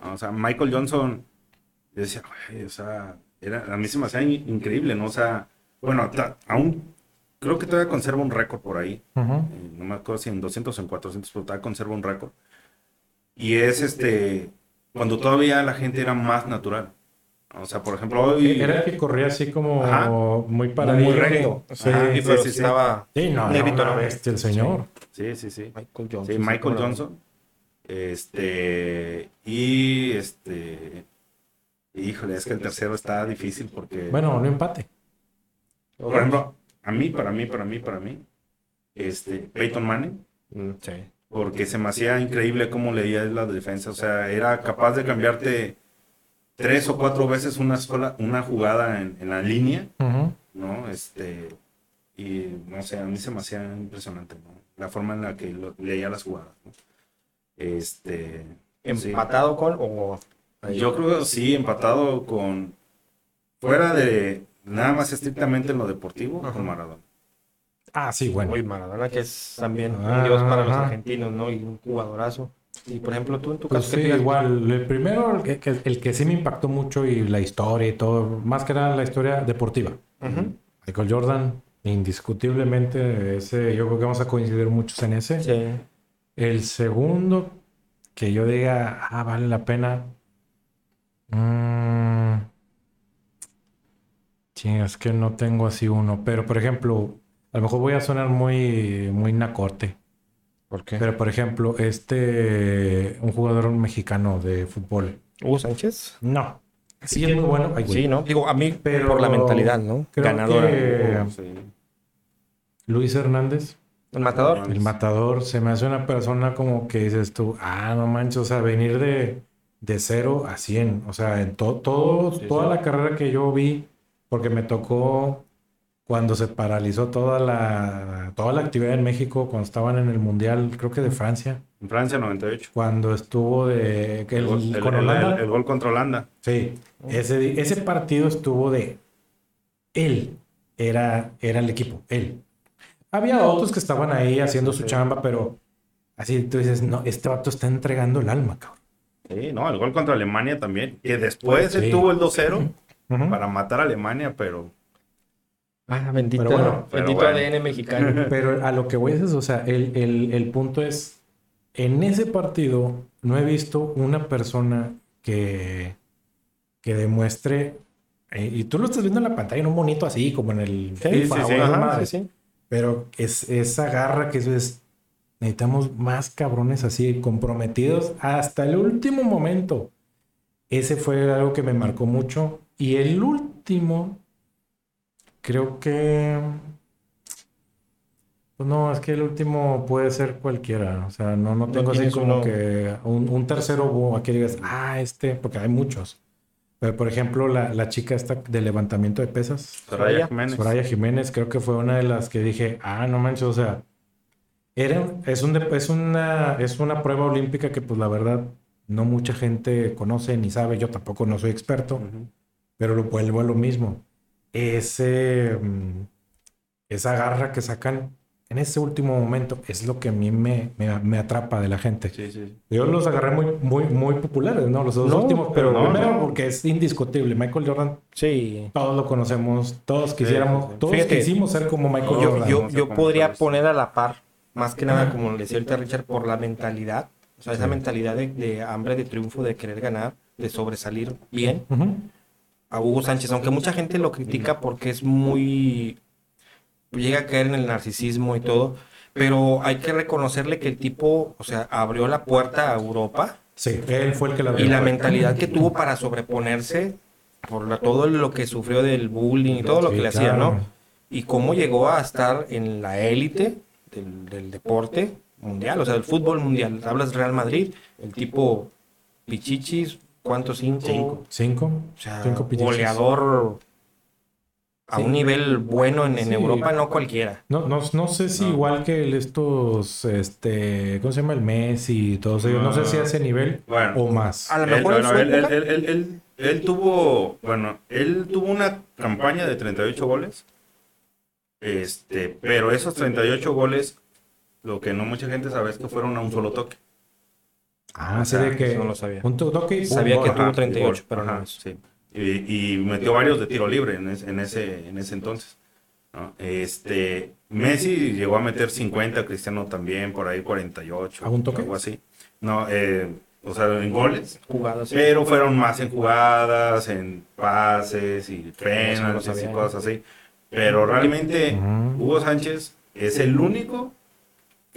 O sea, Michael Johnson, yo decía, "Güey, o sea, era, a mí se me hacía in- increíble, ¿no? O sea, bueno, aún creo que todavía conserva un récord por ahí. No me acuerdo si en 200 o en 400, pero todavía conserva un récord. Y es este, cuando todavía la gente era más natural. O sea, por ejemplo, hoy... Era el que corría así como Ajá. muy paradillo. Muy recto. Sí, sí, pero sí, sí. estaba Sí, no, ¿no? bestia el señor. Sí, sí, sí. Michael Johnson. Sí, Michael no. Johnson. Este, y este, híjole, es que el tercero está difícil porque... Bueno, no empate. Por ejemplo, a mí, para mí, para mí, para mí, este, Peyton Manning, Mm, sí. porque se me hacía increíble cómo leía la defensa, o sea, era capaz de cambiarte tres o cuatro veces una sola, una jugada en, en la línea. ¿no? Este, y no sé, a mí se me hacía impresionante, ¿no? La forma en la que lo- leía las jugadas, ¿no? Este, sí. ¿Empatado con o...? Yo creo que sí, empatado con, fuera de nada más estrictamente en lo deportivo, Ajá. con Maradona. Ah, sí, bueno. Uy, Maradona, que es también un Ah, dios para los argentinos, ¿no? Y un jugadorazo. Y por ejemplo, tú en tu Pues caso, sí, ¿qué te digas? igual. El primero, el que, el que sí me impactó mucho y la historia y todo, más que nada la historia deportiva. Michael Jordan, indiscutiblemente, ese, yo creo que vamos a coincidir muchos en ese. Sí. El segundo, que yo diga, ah, vale la pena. Mm, sí, es que no tengo así uno. Pero, por ejemplo, a lo mejor voy a sonar muy, muy nacorte. ¿Por qué? Pero, por ejemplo, este, un jugador mexicano de fútbol. ¿Hugo Sánchez? No. Sí, es muy bueno. Ay. Sí, ¿no? Digo, a mí, Pero por la mentalidad, ¿no? creo Ganadora. que- Sí. Luis Hernández, ¿El matador? el matador, se me hace una persona como que dices tú, ah, no manches, o sea, venir de, de cero a 100. O sea, en to- todo, Sí, toda sí. la carrera que yo vi, porque me tocó cuando se paralizó toda la, toda la actividad en México, cuando estaban en el Mundial, creo que de Francia, En Francia 98. cuando estuvo de... El, el- gol- con el- Holanda. el- el gol contra Holanda. Sí, ese, ese partido estuvo de él, era, era el equipo, él. Había otros que estaban ahí haciendo su chamba, pero así tú dices, no, este vato está entregando el alma, cabrón. Sí, no, el gol contra Alemania también. Que después él Sí. tuvo el 2-0 Para matar a Alemania, pero Ah, bendito, Pero bueno, pero bendito bueno. ADN mexicano. Pero a lo que voy es, eso, o sea, el, el- el punto es, en ese partido no he visto una persona que, que demuestre, eh, y tú lo estás viendo en la pantalla, en un bonito así, como en el Sí, FIFA sí, o sí, Ajá, madres. sí, sí. Pero es esa garra que eso es. Necesitamos más cabrones así, comprometidos hasta el último momento. Ese fue algo que me marcó mucho. Y el último, creo que. Pues no, es que el último puede ser cualquiera. O sea, no, no tengo así como uno. que un, un tercero bu- aquí digas, ah, este, porque hay muchos. Pero por ejemplo, la, la chica esta de levantamiento de pesas, Soraya Jiménez. Soraya Jiménez, creo que fue una de las que dije, ah, no manches, o sea, era, es, un, es, una, es una prueba olímpica que pues la verdad no mucha gente conoce ni sabe, yo tampoco no soy experto. Pero lo vuelvo a lo mismo. Ese, mm, esa garra que sacan en ese último momento es lo que a mí me, me, me atrapa de la gente. Sí, sí. Yo los agarré muy, muy, muy populares, ¿no? Los dos No, últimos, pero no, primero no. porque es indiscutible. Michael Jordan, Sí. todos lo conocemos, todos quisiéramos, sí. todos Fíjate, quisimos ser como Michael Yo, Jordan. yo, yo podría poner a la par, más que nada, como le decía ahorita Richard, por la mentalidad, o sea, esa mentalidad de, de hambre, de triunfo, de querer ganar, de sobresalir bien, Ujú. A Hugo Sánchez, aunque mucha gente lo critica porque es muy... llega a caer en el narcisismo y todo, pero hay que reconocerle que el tipo, o sea, abrió la puerta a Europa Sí, él fue el que la y la mentalidad que tuvo para sobreponerse por la- todo lo que sufrió del bullying y todo lo Sí, que le hacían, ¿no? Y cómo llegó a estar en la élite del, del deporte mundial, o sea, del fútbol mundial. Hablas Real Madrid, el tipo Pichichis, ¿cuántos? Cinco. Cinco. Cinco. O sea, Cinco goleador a Sí. un nivel bueno en, en Sí. Europa, no cualquiera. No, no, no sé si No. igual que estos, este, ¿cómo se llama? El Messi y todos ellos. No sé si a ese nivel Bueno. o más. A lo Él, mejor bueno, él, él- él- él- él tuvo, bueno, él tuvo una campaña de 38 goles, este, pero esos 38 goles, lo que no mucha gente sabe es que fueron a un solo toque. Ah, sí, de que eso no lo sabía. un to- toque y Sabía que tuvo Ajá, 38, gol, pero no eso. sí. Y, y metió varios de tiro libre en, ese- en ese, en ese entonces. ¿no? Este, Messi llegó a meter 50, Cristiano también, por ahí 48. ¿A un toque? Algo así. No, eh, o sea, en goles. Jugadas. sí. Pero fueron más en jugadas, en pases y no sabía, y ¿eh? cosas así. Pero realmente. Hugo Sánchez es el único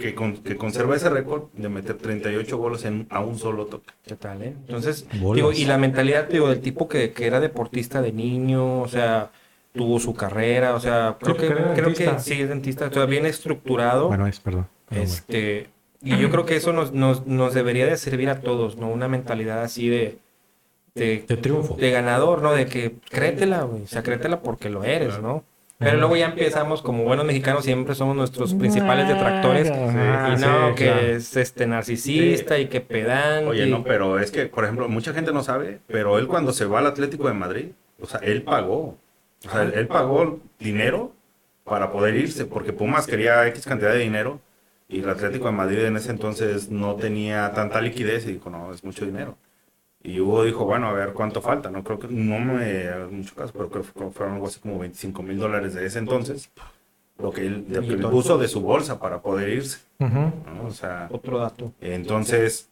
que, con- que conserva ese récord de meter 38 goles en, a un solo toque. ¿Qué tal, eh? Entonces, digo, y la mentalidad, digo, del tipo que, que era deportista de niño, o sea, tuvo su carrera, o sea, creo que, creo que sí es dentista, o sea, bien estructurado. Bueno, es, perdón. Este, y yo creo que eso nos, nos, nos debería de servir a todos, ¿no? Una mentalidad así de, de, De triunfo. de ganador, ¿no? De que créetela, güey, o sea, créetela porque lo eres, ¿no? Pero luego ya empezamos, como buenos mexicanos, siempre somos nuestros principales detractores. Ah, y sí, no, que claro. es este narcisista y que pedante. Oye, no, pero es que, por ejemplo, mucha gente no sabe, pero él cuando se va al Atlético de Madrid, o sea, él pagó. O sea, él, él pagó dinero para poder irse, porque Pumas quería X cantidad de dinero y el Atlético de Madrid en ese entonces no tenía tanta liquidez y dijo, no, es mucho dinero. Y Hugo dijo, bueno, a ver cuánto falta, no creo que, no me haga mucho caso, pero creo que fueron algo así como 25 mil dólares de ese entonces, lo que él, lo que él puso de su bolsa para poder irse. ¿no? O sea, Otro dato. entonces,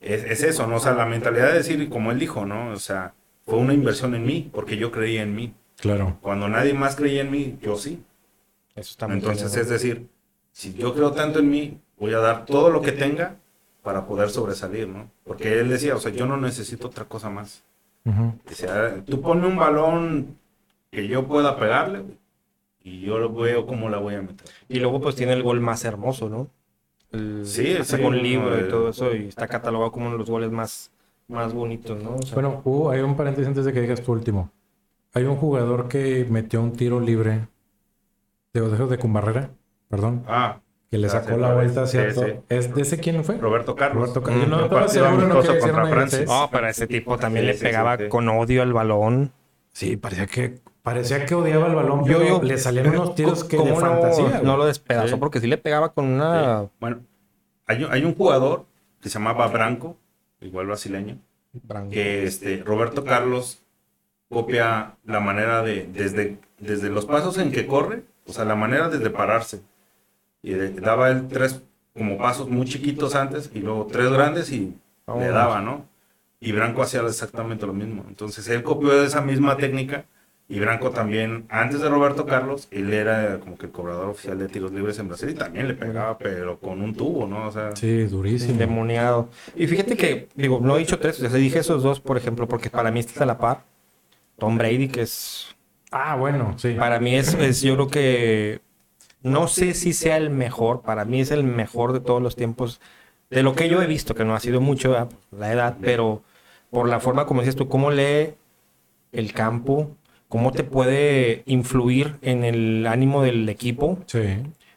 es, es eso, ¿no? O sea, la mentalidad de decir, como él dijo, ¿no? O sea, fue una inversión en mí, porque yo creía en mí. Claro. Cuando nadie más creía en mí, yo sí. Eso está Entonces, cañón. es decir, si yo creo tanto en mí, voy a dar todo lo que tenga para poder sobresalir, ¿no? Porque él decía, o sea, yo no necesito otra cosa más. Ujú. Decía, tú ponme un balón que yo pueda pegarle y yo lo veo cómo la voy a meter. Y luego pues tiene el gol más hermoso, ¿no? El, Sí, sí, con libro y todo eso y está catalogado como uno de los goles más, más bonitos, ¿no? O sea, Bueno, Hugo, hay un paréntesis antes de que digas tu último. Hay un jugador que metió un tiro libre de, de, de con barrera, perdón, Ah, que le sacó la vuelta Sí, sí. ¿Es de ese quién fue? Roberto Carlos. Roberto Carlos. Mm, No, seguro, no idiotes. No, pero ese tipo también Sí, le pegaba con odio al balón. Sí, parecía que parecía que odiaba el balón, Yo- pero yo- le salían unos tiros que ¿Cómo de no- fantasía. No, lo despedazó Sí. porque sí le pegaba con una... Sí. Bueno, hay, un- hay un jugador que se llamaba Branco, igual brasileño, Branco. que este, Roberto Carlos copia la manera de, desde, desde los pasos en que corre, o sea, la manera desde pararse. Y de- daba él tres como pasos muy chiquitos antes y luego tres grandes y le daba, ¿no? Y Branco hacía exactamente lo mismo. Entonces él copió esa misma técnica y Branco también, antes de Roberto Carlos, él era como que el cobrador oficial de tiros libres en Brasil y también le pegaba, pero con un tubo, ¿no? O sea, Sí, durísimo. Endemoniado. Y fíjate que, digo, no he dicho tres, o sea, dije esos dos, por ejemplo, porque para mí está a la par. Tom Brady, que es, Ah, bueno, sí. para mí es, es yo creo que No sé si sea el mejor, para mí es el mejor de todos los tiempos, de lo que yo he visto, que no ha sido mucho ¿verdad? la edad, pero por la forma como dices tú, cómo lee el campo, cómo te puede influir en el ánimo del equipo, Sí.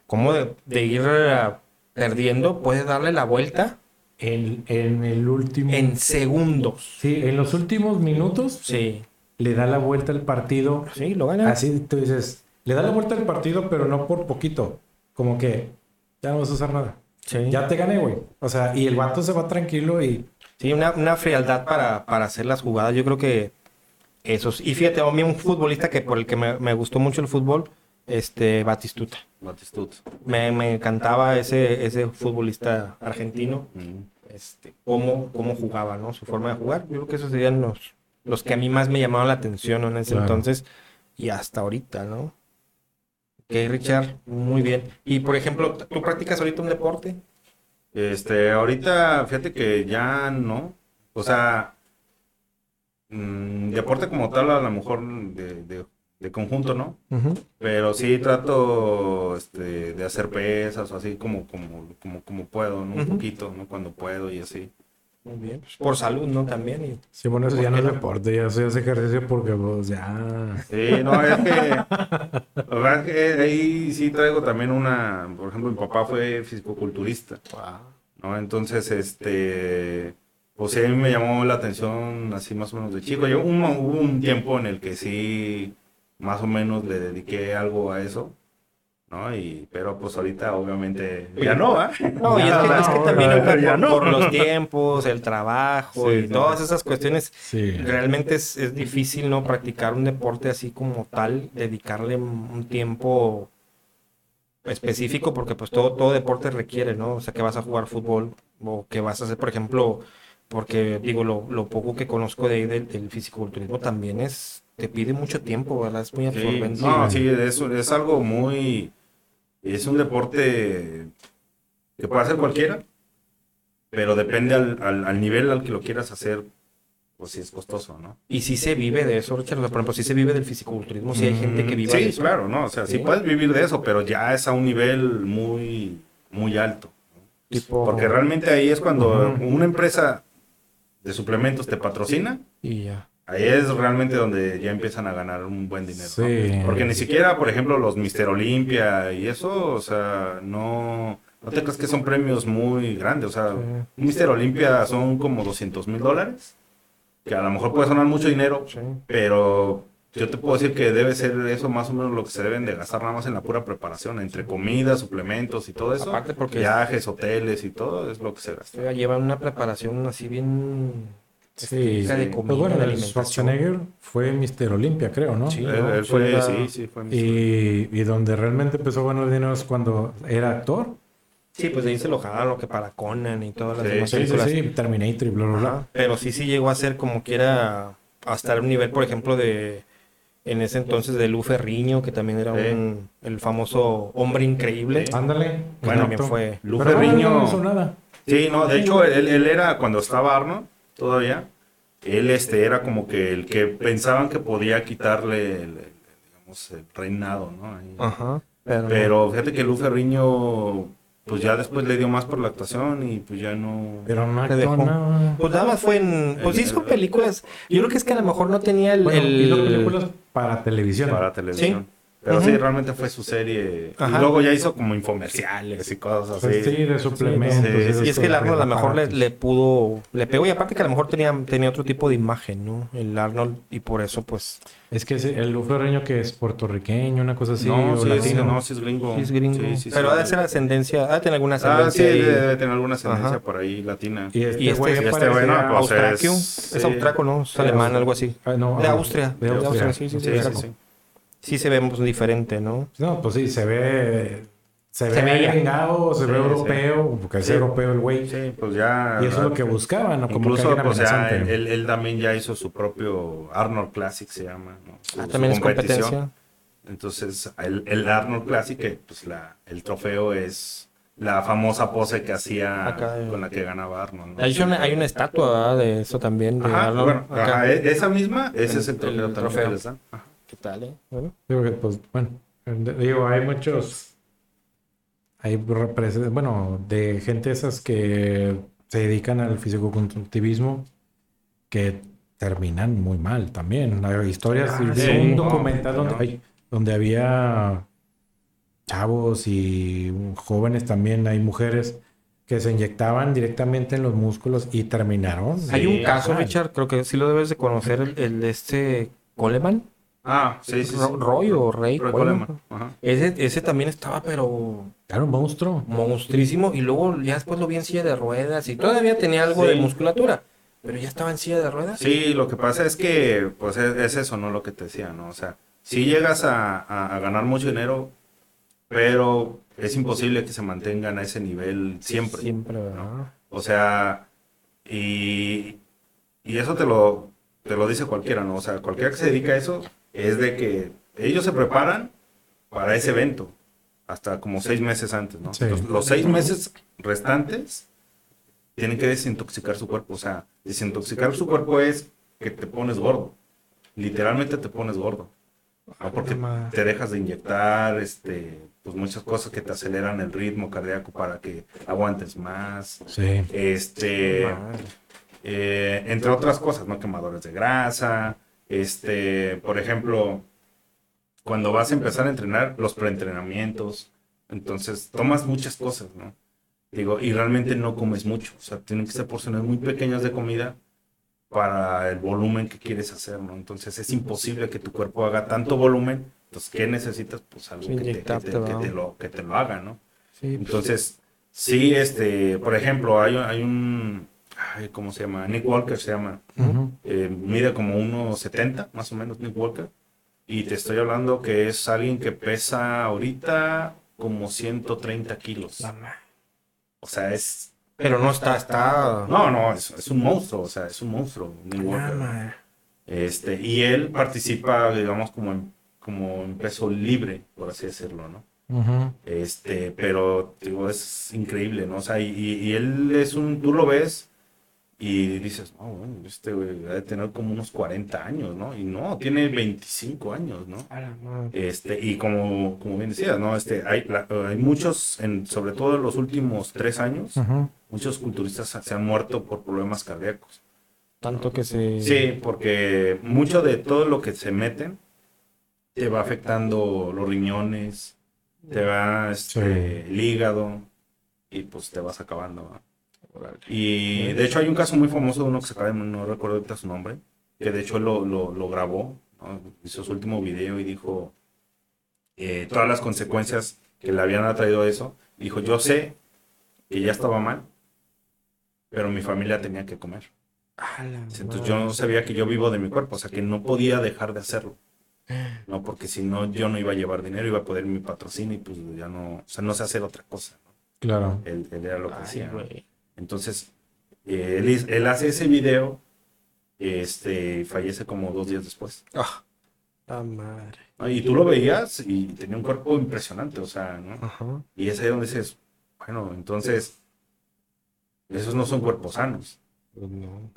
cómo de, de ir eh, perdiendo, puede darle la vuelta En, en el último. en segundos. Sí, en los últimos minutos Sí, le da la vuelta al partido. sí, lo gana. Así tú dices, le da la vuelta al partido, pero no por poquito. Como que ya no vas a usar nada. Sí. Ya te gané, güey. O sea, y el vato se va tranquilo y. Sí, una, una frialdad para, para hacer las jugadas. Yo creo que esos. Y fíjate, a mí un futbolista que por el que me, me gustó mucho el fútbol, este Batistuta. Batistuta. Me, me encantaba ese, ese futbolista argentino, Mm. este, cómo, cómo jugaba, ¿no? Su forma de jugar. Yo creo que esos serían los, los que a mí más me llamaban la atención ¿no? en ese Claro. entonces y hasta ahorita, ¿no? Ok, Richard, muy bien. Y por ejemplo, ¿tú practicas ahorita un deporte? Este, ahorita, fíjate que ya no. O sea, mm, deporte como tal, a lo mejor de, de- de conjunto, ¿no? Pero sí trato este, de hacer pesas o así como, como, como, como puedo, ¿no? Un poquito, ¿no? Cuando puedo y así. Muy bien. Pues, por salud, ¿no? También. y- Sí, bueno, eso ¿Por ya no es deporte, ya se hace ejercicio porque, pues, ya. Sí, no, es que, la verdad es que ahí sí traigo también una, por ejemplo, mi papá fue fisicoculturista. ¿no? Entonces, este, pues sí, a mí me llamó la atención así más o menos de chico. Yo un- hubo un tiempo en el que sí, más o menos le dediqué algo a eso, ¿no? Y, pero pues ahorita obviamente ya no, ¿ah? No, y es que, es también no, por, no. por los tiempos, el trabajo Sí, y sí. todas esas cuestiones. Sí. Realmente es, es difícil, ¿no? Practicar un deporte así como tal, dedicarle un tiempo específico, porque pues todo, todo deporte requiere, ¿no? O sea, que vas a jugar fútbol o que vas a hacer, por ejemplo, porque digo, lo, lo poco que conozco de ahí del, del fisiculturismo también es, te pide mucho tiempo, ¿verdad? Es muy Sí, absorbente. no, sí, eso es algo muy, es un deporte que puede hacer cualquiera, pero depende al, al, al nivel al que lo quieras hacer, pues sí es costoso, ¿no? Y si se vive de eso, Richard, o sea, por ejemplo, si se vive del fisiculturismo, si hay gente que vive de Mm, Sí, eso. claro, no, o sea, sí. Sí. puedes vivir de eso, pero ya es a un nivel muy, muy alto. Tipo- Porque realmente ahí es cuando una empresa de suplementos te patrocina, Y ya. Ahí es realmente donde ya empiezan a ganar un buen dinero. ¿no? Sí. Porque ni siquiera, por ejemplo, los Mister Olimpia y eso, o sea, no, no te crees que son premios muy grandes. O sea, un Mister Olimpia son como 200 mil dólares, que a lo mejor puede sonar mucho dinero, Sí. pero yo te puedo decir que debe ser eso más o menos lo que se deben de gastar nada más en la pura preparación, entre comida, suplementos y todo eso. Aparte porque Viajes, hoteles y todo es lo que se gasta. Llevan una preparación así bien Sí. de sí. comida, Pues bueno, de. Schwarzenegger fue Mr. Olympia, creo, ¿no? Sí. ¿no? él fue, Era- sí, sí, fue Y, y donde realmente empezó a ganar dinero es cuando era actor. Sí, pues ahí se lo jalaron lo que para Conan y todas las Sí, demás Sí, sí, películas. sí, Terminator y bla, bla, bla. Pero sí, sí llegó a ser como que era hasta un nivel, por ejemplo, de en ese entonces de Lu Ferriño, que también era Sí. un, el famoso hombre increíble. Sí. Ándale. Bueno, también fue. Lu Pero no, Ferriño- no hizo nada. Sí, no, de hecho, él, él era, cuando estaba Arnold, todavía, él este, era como que el que pensaban que podía quitarle, el, el, digamos, el reinado, ¿no? Ahí. Ajá. Pero, Pero fíjate que Lu Ferriño, pues ya después le dio más por la actuación y pues ya no... Pero no Te dejó. nada. pues nada más fue en. Pues El- hizo el- películas. Yo creo que es que a lo mejor no tenía el. Bueno, el- hizo películas para televisión. para televisión. Sí. Pero sí, realmente fue su serie. Ajá. Y luego ya hizo como infomerciales y cosas así. Pues sí, de suplementos. Sí, y sí, de Y es que el Arnold a lo mejor le, le pudo, le pegó y aparte que a lo mejor tenía, tenía otro tipo de imagen, ¿no? El Arnold y por eso pues Es que ese- el luferreño que es puertorriqueño, una cosa así, no, o sí, latino. sí, no, sí es gringo. sí es gringo. Sí, sí, sí. Pero ha de ser ascendencia, ha de tener alguna Ah, sí, ascendencia ahí. debe tener alguna ascendencia Ajá. por ahí latina. Y este, Y este- güey y este bueno, pues, Austraquio, es- es, sí. austraco, ¿no? Es Sí, alemán, algo así. Ah, no, De ah, Austria, De. Austria, sí, sí, Sí, sí, se ve pues, diferente, ¿no? No, pues sí, se ve. Se, Se ve gringado, se Sí, ve sí. europeo, porque es Sí. europeo el güey. Sí, pues ya. Y eso es lo que buscaban, ¿no? Como Incluso, que pues ya, él, él también ya hizo su propio Arnold Classic, se llama. ¿no? Su- Ah, también es competición. competencia. Entonces, el, el Arnold Classic, que, pues la, el trofeo es la famosa pose que hacía Acá, eh. con la que ganaba Arnold. ¿no? Hay una, hay una estatua ¿verdad? de eso también. De Ajá, Arnold, bueno, acá. ajá, e- esa misma, ese El- es el trofeo el también trofeo. ¿Qué tal, eh? Bueno. Digo que, pues, bueno, digo, hay muchos hay bueno, de gente esas que se dedican al fisicoculturismo que terminan muy mal también. Hay historias, Ah, sí. un documental donde, no. ay, donde había chavos y jóvenes también, hay mujeres que se inyectaban directamente en los músculos y terminaron. Hay un caso. Richard, creo que sí lo debes de conocer, el, el de este Coleman. Ah, sí, sí, sí. Ro- Roy o Rey Roy Coleman. Coleman, Ajá. Ese, ese también estaba, pero Era un monstruo. monstruísimo. Y luego ya después lo vi en silla de ruedas y todavía tenía algo de Sí. musculatura. Pero ya estaba en silla de ruedas. Sí, lo que pasa es que, pues es, es eso, ¿no? Lo que te decía, ¿no? O sea, si llegas a, a- a ganar mucho dinero, pero es imposible que se mantengan a ese nivel siempre. Siempre, ¿verdad? O sea, y, y eso te lo, te lo dice cualquiera, ¿no? O sea, cualquiera que se dedica a eso es de que ellos se preparan para ese evento hasta como seis meses antes, ¿no? Sí. Los, los seis meses restantes tienen que desintoxicar su cuerpo. O sea, desintoxicar su cuerpo es que te pones gordo. Literalmente te pones gordo. ¿no? Porque te dejas de inyectar, este, pues muchas cosas que te aceleran el ritmo cardíaco para que aguantes más. Sí. Este, eh, entre otras cosas, ¿no? Quemadores de grasa, este, por ejemplo, cuando vas a empezar a entrenar, los preentrenamientos, entonces tomas muchas cosas, ¿no? Digo, y realmente no comes mucho, o sea, tienen que ser porciones muy pequeñas de comida para el volumen que quieres hacer, ¿no? Entonces es imposible que tu cuerpo haga tanto volumen, entonces, ¿qué necesitas? Pues algo que te, que inyectarte, te- que ¿verdad? te lo, que te lo haga, ¿no? Sí, pues, Entonces, sí, este, por ejemplo, hay, hay un, ay, ¿cómo se llama? Nick Walker se llama. Ujú. Eh, mide como 1,70 más o menos Nick Walker. Y te estoy hablando que es alguien que pesa ahorita como 130 kilos. O sea, es... Pero no está, está. No, no, es, es un monstruo, o sea, es un monstruo, Nick Walker. Este, y él participa, digamos, como en, como en peso libre, por así decirlo, ¿no? Ujú. Este, pero digo, es increíble, ¿no? O sea, y, y él es un, tú lo ves y dices, no, bueno, este güey ha de tener como unos 40 años, ¿no? Y no, tiene 25 años, ¿no? Este, y como, como bien decías, ¿no? Este, hay, la- hay muchos, en, sobre todo en los últimos tres años, muchos culturistas se han muerto por problemas cardíacos. Tanto que se. Sí, porque mucho de todo lo que se meten te va afectando los riñones, te va este, el hígado y pues te vas acabando. ¿va? Y de hecho hay un caso muy famoso de uno que se acaba de, no recuerdo ahorita su nombre, que de hecho él lo, lo, lo grabó, ¿no? hizo su último video y dijo eh, todas las consecuencias que le habían atraído eso. Dijo, yo sé que ya estaba mal, pero mi familia tenía que comer. A Entonces yo no sabía que yo vivo de mi cuerpo, o sea que no podía dejar de hacerlo. No, porque si no, yo no iba a llevar dinero, iba a poder mi patrocinio y pues ya no, o sea, no sé hacer otra cosa. ¿no? Claro. Él, él era lo que Ay, hacía. Entonces, eh, él, hace ese video, este, y fallece como dos días después. Ah, la madre. ¿no? Y tú lo veías y tenía un cuerpo impresionante, o sea, ¿no? Ajá. Y es ahí donde dices, bueno, entonces, esos no son cuerpos sanos. Pues no.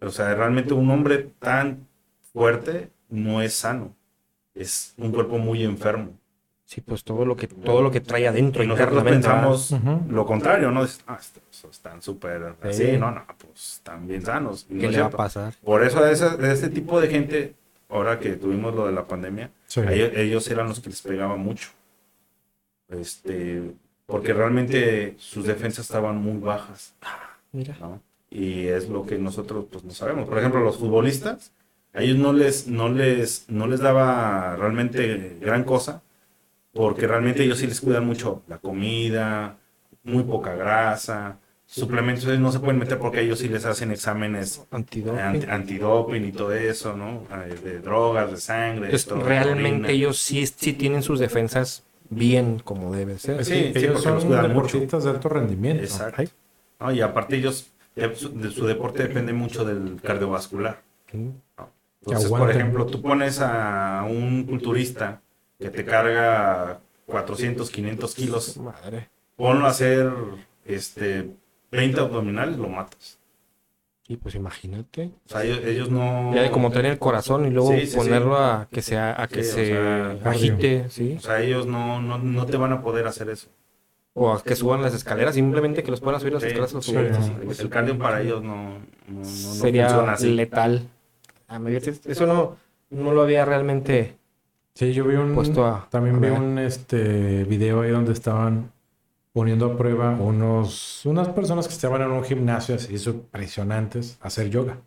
O sea, realmente un hombre tan fuerte no es sano. Es un cuerpo muy enfermo. Sí, pues todo lo que, todo lo que trae adentro Y nosotros pensamos Ujú. lo contrario, ¿no? Ah, están súper así, Sí. no, no, pues están bien sanos. No ¿Qué es le va a pasar? Por eso de, ese- de este tipo de gente, ahora que tuvimos lo de la pandemia, Sí. ellos, ellos eran los que les pegaba mucho. Este, porque realmente sus defensas estaban muy bajas. Mira. ¿no? Y es lo que nosotros pues no sabemos. Por ejemplo, los futbolistas, a ellos no les, no les, no les daba realmente gran cosa, porque realmente ellos sí les cuidan mucho la comida, muy poca grasa, suplementos ellos no se pueden meter porque ellos sí les hacen exámenes Antidoping. anti- antidoping y todo eso, ¿no? Eh, De drogas, de sangre. Entonces, todo, realmente orina. ellos sí, sí tienen sus defensas bien como debe ser. Sí, que sí, ellos son cuidan mucho. deportistas de alto rendimiento. Exacto. ¿no? Y aparte ellos, eh, su, de su deporte depende mucho del cardiovascular. Mm. Entonces, por ejemplo, tú pones a un culturista que te carga 400, 500 kilos, Madre. ponlo a hacer este, 20 abdominales, lo matas. Y pues imagínate. O sea, ellos, ellos no... Ya de como tener el corazón y luego Sí, sí, ponerlo sí. a que se, a que Sí, o se sea, agite, ¿sí? O sea, ellos no, no, no te van a poder hacer eso. O a que suban las escaleras, simplemente que los puedan subir las Sí, escaleras. los sí, futbolistas. sí. Pues el cardio para ellos no, no, no- no Sería funciona así. letal. Eso no, no lo había realmente Sí, yo vi un... puesto a... También a vi un este video ahí donde estaban poniendo a prueba unos, unas personas que estaban en un gimnasio así impresionantes a hacer yoga.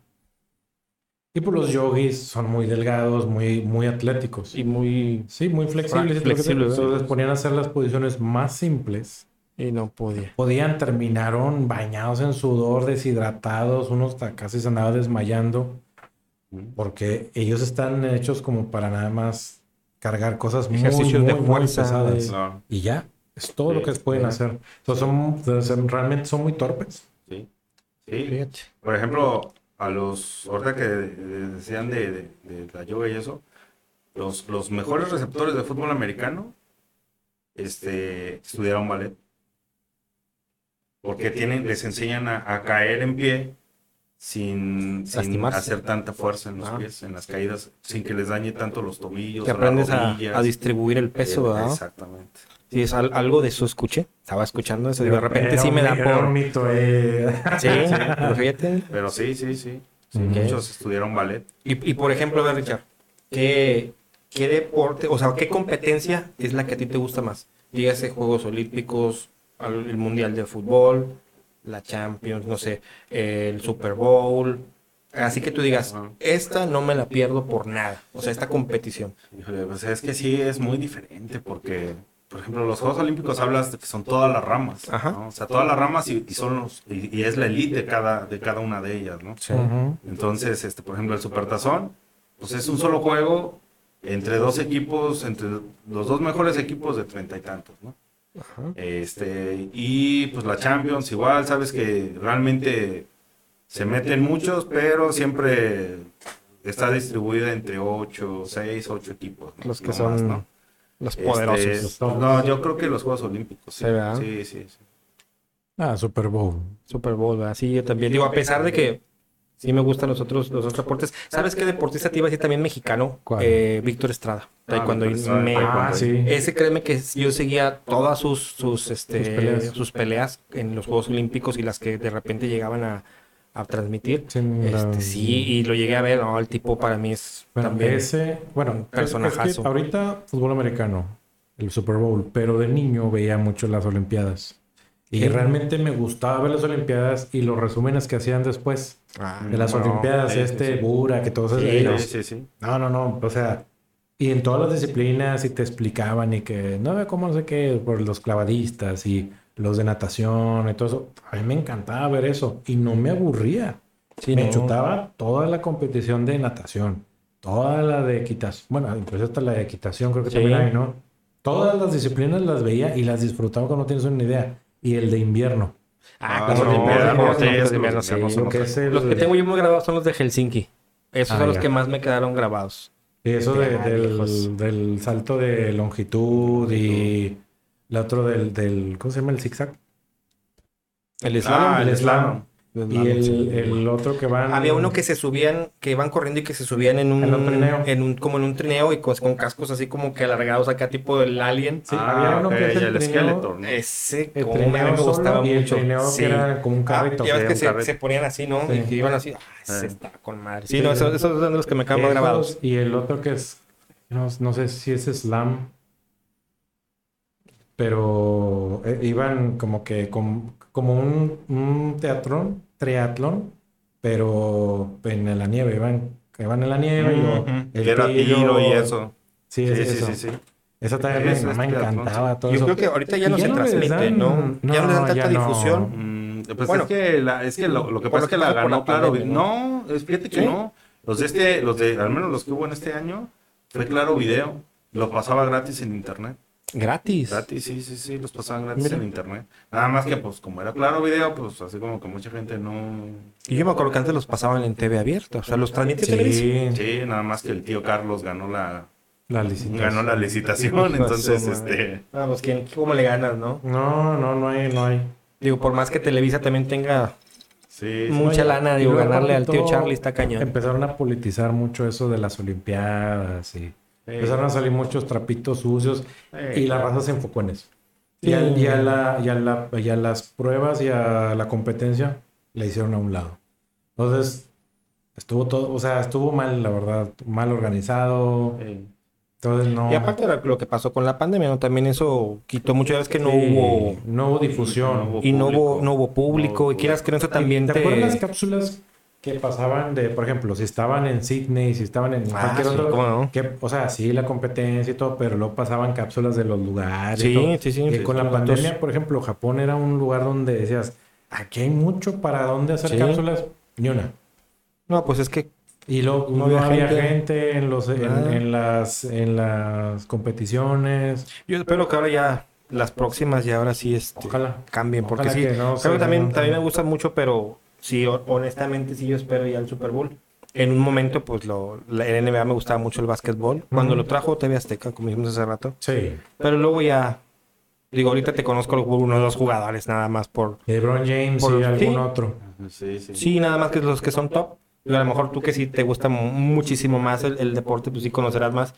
Y pues los yogis son muy delgados, muy, muy atléticos. Y muy... Sí, muy flexibles. Entonces ponían a hacer las posiciones más simples. Y no podía. Podían, terminaron bañados en sudor, deshidratados, unos casi se andaban desmayando. Porque ellos están hechos como para nada más cargar cosas muy, Ejercicios muy, de muy fuerza, pesadas. Y ya, es todo lo que pueden hacer. Entonces son, son- realmente son muy torpes. sí. Sí. Por ejemplo, a los, ahorita que decían de, de- de la yoga y eso, los, los mejores receptores de fútbol americano este, estudiaron ballet. Porque tienen, les enseñan a, a caer en pie sin, sin hacer tanta fuerza en los Ah. pies, en las caídas, sin que les dañe tanto los tobillos. Que aprendes a, a distribuir el peso, Eh, ¿verdad? Exactamente. Sí, es al- algo de eso escuché. Estaba escuchando eso y de repente sí me da por... mito, eh. Sí, pero fíjate. Pero sí, sí, sí. Sí. Muchos estudiaron ballet. Y, y, por ejemplo, a ver, Richard, ¿qué, ¿qué deporte, o sea, qué competencia es la que a ti te gusta más? Dígase Juegos Olímpicos, al- el Mundial de Fútbol, la Champions, no sé, el Super Bowl. Así que tú digas, esta no me la pierdo por nada. O sea, esta competición. Híjole, pues es que sí es muy diferente porque, por ejemplo, los Juegos Olímpicos hablas de que son todas las ramas, Ajá. ¿no? O sea, todas las ramas y, y son los, y, y es la elite de cada, de cada una de ellas, ¿no? Ujú. Entonces, este, por ejemplo, el Supertazón, pues es un solo juego entre dos equipos, entre los dos mejores equipos de treinta y tantos, ¿no? Ajá. Este, y pues la Champions igual, sabes que realmente se meten muchos, pero siempre está distribuida entre 8, 6, 8 equipos. ¿no? Los que No son más, ¿no? los Este, poderosos. no, yo creo que los Juegos Olímpicos. Sí, Sí, sí, sí. sí. Ah, Super Bowl. Super Bowl, ¿verdad? Sí, yo también. Digo, a pesar de que sí me gustan los otros, los otros deportes. ¿Sabes qué deportista te iba a decir también mexicano? ¿Cuál? Eh, Víctor Estrada. Taekwondo. Estrada, Me- Ah, sí. Ese créeme que yo seguía todas sus, sus, este, Sus peleas. sus peleas en los Juegos Olímpicos y las que de repente llegaban a, a transmitir. Sí, la- Este, sí, y lo llegué a ver, ¿no? El tipo para mí es Bueno, también... ese, bueno, un es- es que personajazo. ahorita fútbol americano, el Super Bowl, pero de niño veía mucho las Olimpiadas. Y Sí. realmente me gustaba ver las Olimpiadas y los resúmenes que hacían después Ah, de las No, Olimpiadas, este sí. Bura, que todos esos Sí, ellos. sí, sí. No, no, no, o sea, y en todas las disciplinas y te explicaban y que no ve cómo no sé qué, por los clavadistas y los de natación y todo eso. A mí me encantaba ver eso y no me aburría. sí, me no. chutaba toda la competición de natación, toda la de equitación, bueno, incluso hasta la de equitación creo que Sí. también hay, ¿no? Todas las disciplinas las veía y las disfrutaba cuando no tienes una idea. Y el de invierno. Ah, Ah, los que es el- Los que tengo yo muy grabados son los de Helsinki. Esos Ah, son los ya. que más me quedaron grabados. Y eso de- Ah, del, del salto de longitud y la otro del, del, ¿cómo se llama? El zigzag. El slalom. Ah, el el slalom. El Y el, el otro que van... Había uno que se subían, que iban corriendo y que se subían en un, En un trineo. en un- como en un trineo y con, con cascos así como que alargados acá, tipo el alien. Sí, Ah, había uno que es el el ¿no? Ese, El como me, trineo me gustaba y el mucho. trineo Sí. que era como un Ah, carrito. ya ves que se, se ponían así, ¿no? Sí. Y que iban así. Ah, ese Eh. está con madre. Sí, Sí. no, esos, esos son los que me quedan grabados. Y el otro que es, no, no sé si es slam, pero eh, iban como que com- como un, un teatrón, triatlón, pero en la nieve, iban, iban en la nieve y el Que era tiro. tiro y eso. Sí, Sí, es sí, eso. sí, sí. Esa también me- ese es me, triatlón, encantaba todo Yo eso. creo que ahorita ya no se les transmite, dan- ¿no? Ya no le dan tanta no. difusión. Mm, pues Bueno. es que, la, es que lo, lo que pasa es que que la ganó la Claro pandemia. No, fíjate que ¿Sí? no. Los de este, los de, al menos los que hubo en este año, fue Claro Video. Lo pasaba gratis en internet. Gratis. Gratis, sí, sí, sí, los pasaban gratis Mira. en internet. Nada más que, pues, como era Claro Video, pues, así como que mucha gente no... Y yo me acuerdo que antes los pasaban en TV abierta. O sea, los transmite Televisa. Sí, Sí, nada más que el tío Carlos ganó la, la licitación. ganó la licitación, entonces, este... Ah, pues ¿quién, ¿cómo le ganas, no? No, no, no hay, no hay. Digo, por más que Televisa también tenga Sí, sí. mucha lana, digo, ganarle al tío Charlie está cañón. Empezaron a politizar mucho eso de las Olimpiadas y Empezaron a salir muchos trapitos sucios y la raza se enfocó en eso. Y, a, y a la, y, a la- y a las pruebas y a la competencia le hicieron a un lado. Entonces, estuvo todo, o sea, estuvo mal, la verdad, mal organizado. Entonces, no. Y aparte de lo que pasó con la pandemia, ¿no? También eso quitó mucho, ya ves que no Sí, hubo... no hubo difusión. No hubo Y no hubo, público. no hubo público, No y quieras que no, eso también ¿Te te... acuerdas las cápsulas que pasaban de, por ejemplo, si estaban en Sydney, si estaban en Ah, cualquier sí, otro? cómo no. que, o sea, sí, la competencia y todo, pero luego pasaban cápsulas de los lugares. y Sí, todo. sí, sí. Y sí, con sí, la pandemia, por ejemplo, Japón era un lugar donde decías, aquí hay mucho para dónde hacer cápsulas, ni una. No, pues es que Y luego No no, había gente. gente, en, los, en, Ah. en las, en las competiciones. yo espero que ahora ya, las próximas ya ahora sí este, Ojalá. cambien, porque Ojalá sí, que no que también, también me gusta mucho, pero sí, ho- honestamente sí yo espero ya el Super Bowl. En un momento, pues lo, la, el NBA me gustaba mucho el básquetbol. Cuando lo trajo TV Azteca, como dijimos hace rato. Sí. Pero luego ya, digo, ahorita te conozco uno o dos jugadores nada más por... LeBron James Por- y algún sí. otro. Sí, sí. Sí, nada más que los que son top. A lo mejor tú que sí te gusta mu- muchísimo más el, el deporte, pues sí conocerás más.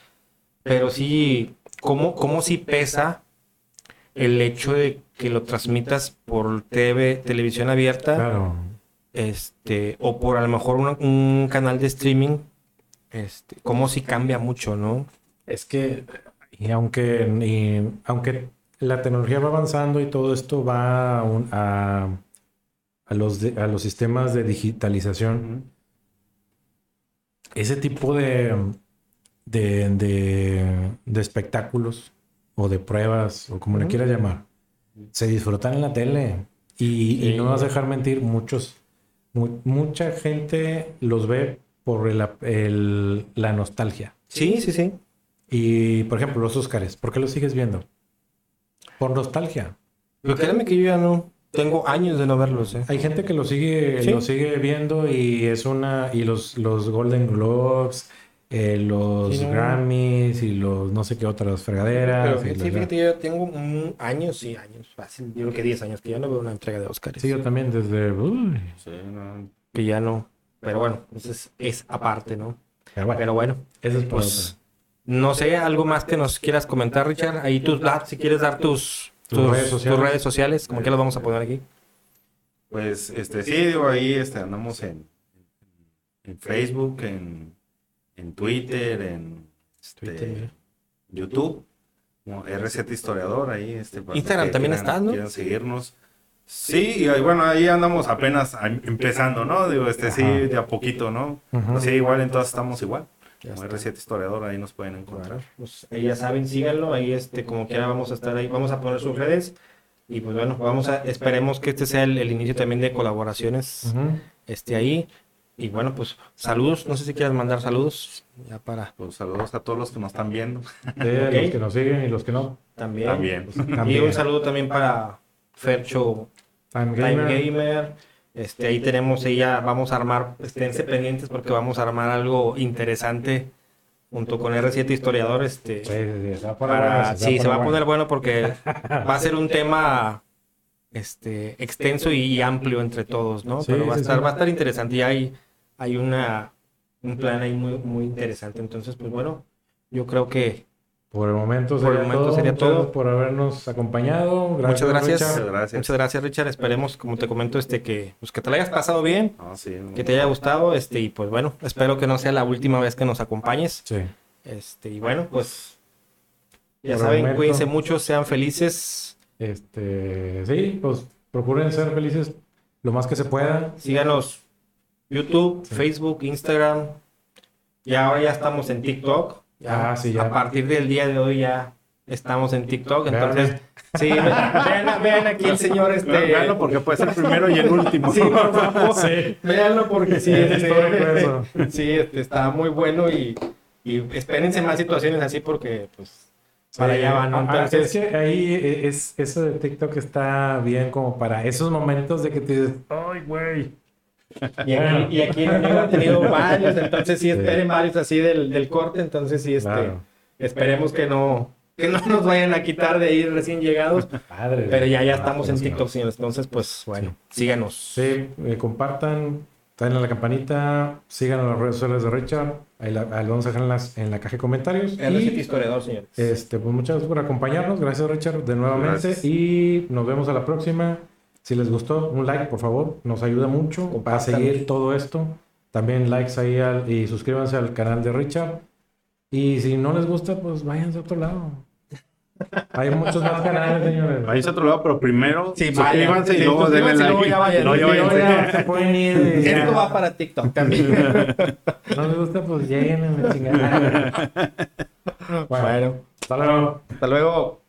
Pero sí, ¿cómo, cómo sí pesa el hecho de que lo transmitas por TV, televisión abierta, Claro. Este, o por a lo mejor una- un canal de streaming? Este, cómo sí cambia mucho, ¿no? Es que, y aunque, y aunque la tecnología va avanzando y todo esto va a, un- a, a los, de- a los sistemas de digitalización, ese tipo de, de, de- de espectáculos o de pruebas o como le quieras llamar, se disfrutan en la tele. Y, no vas a dejar mentir, muchos, mu- mucha gente los ve por el- el- la nostalgia. Sí, sí, sí. Y, por ejemplo, los Óscares, ¿por qué los sigues viendo? Por nostalgia. Pero créeme que yo ya no tengo años de no verlos, ¿eh? Hay gente que lo sigue, Sí. lo sigue viendo y es una, y los, los Golden Globes, eh, los Sí, no. Grammys y los no sé qué otras fregaderas. Pero y sí, fíjate, yo ya tengo un- años, sí, años, fácil. Yo creo que 10 años que ya no veo una entrega de Oscars. Sí, yo también desde... uy, Sí, no. Que ya no. Pero bueno, entonces es aparte, ¿no? pero bueno, Pero bueno, eso es pues no sé, algo más que nos quieras comentar, Richard. Ahí tus, ah, si quieres dar tus, Tus tus, redes tus sociales. redes sociales, como que las vamos a poner aquí. Pues, este, sí, digo, ahí este, andamos en, en Facebook, en, en Twitter, en este, Twitter. YouTube, como RZ Historiador, ahí, este, Instagram también quieran- estás, ¿no? quieran seguirnos. Sí, y bueno, ahí andamos apenas empezando, ¿no? Digo, este, sí, Ajá. de a poquito, ¿no? Ujú. Pues sí, igual entonces estamos igual. Como está. RZ Historiador, ahí nos pueden encontrar. Pues ahí ya saben, síganlo, ahí este, como quiera vamos a estar ahí, vamos a poner sus redes. Y pues bueno, vamos a, esperemos que este sea el, el inicio también de colaboraciones Ujú. este ahí. Y bueno, pues saludos, no sé si quieras mandar saludos, ya para Pues saludos a todos los que nos están viendo. Sí, los que nos siguen y los que no. también. También. Y También. un saludo también para Fercho Time Time Gamer. Este, ahí tenemos, ya vamos a armar, esténse pendientes porque vamos a armar algo interesante junto con R7 Historiador. Este, Sí, sí, sí, se va a poner para- bueno, sí, se va a poner bueno porque va a ser un tema este, extenso y amplio entre todos, ¿no? Sí, Pero va a estar, sí. va a estar interesante y hay, hay una, un plan ahí muy, muy interesante. Entonces, pues bueno, yo creo que Por el momento Por sería, el momento todo. sería todo. por habernos acompañado. Gracias, Muchas gracias. Muchas gracias. muchas gracias, Richard. Esperemos, como te comento, este, que, pues, que te lo hayas pasado bien. Sí, que te haya gustado, este, y pues bueno, espero que no sea la última vez que nos acompañes. Sí. Este, y bueno, pues ya Por saben, momento. cuídense mucho, sean felices, Este, sí, pues procuren ser felices lo más que se pueda. síganos YouTube, Facebook, Instagram. Y ahora ya estamos en TikTok. Ya, Ah, sí, ya. A partir del día de hoy ya estamos en TikTok. Entonces, sí, ve- vean, vean aquí el señor este. Véanlo porque puede ser el primero y el último. Sí, por favor. Sí. Véanlo porque sí, Es este, sí, este, está muy bueno y, y espérense más situaciones así porque pues para allá van, ¿no? Ah, Entonces, es que ahí eh, es, eso de TikTok está bien como para esos momentos de que te dices, ay, güey. Y aquí, y aquí en Amigo han tenido varios, entonces sí Sí. esperen varios así del, del corte, entonces sí, este, Claro. esperemos que no, que no nos vayan a quitar de ahí recién llegados, Padre. pero ya, ya Ah, estamos en pues, TikTok, señores, entonces pues bueno, síganos. Sí, eh, compartan, Denle a la campanita, sigan en las redes sociales de Richard. Ahí, la, ahí lo vamos a dejar en, las- en la caja de comentarios. RCT Y, historiador, señores. este, pues muchas gracias por acompañarnos. Gracias, Richard, de nuevamente. Gracias. Y nos vemos a la próxima. Si les gustó, un like, por favor. Nos ayuda mucho para seguir todo esto. También likes ahí al- y suscríbanse al canal de Richard. Y si no les gusta, pues váyanse a otro lado. Hay muchos más canales, señores. Váyanse a otro lado, pero primero Sí, suscríbanse vayan. y luego denle like. luego ya vayan. No, ya ya se pueden ir. y ya. Esto va para TikTok también. No les gusta, pues lleguen en la chingada. bueno, bueno, hasta luego. hasta luego.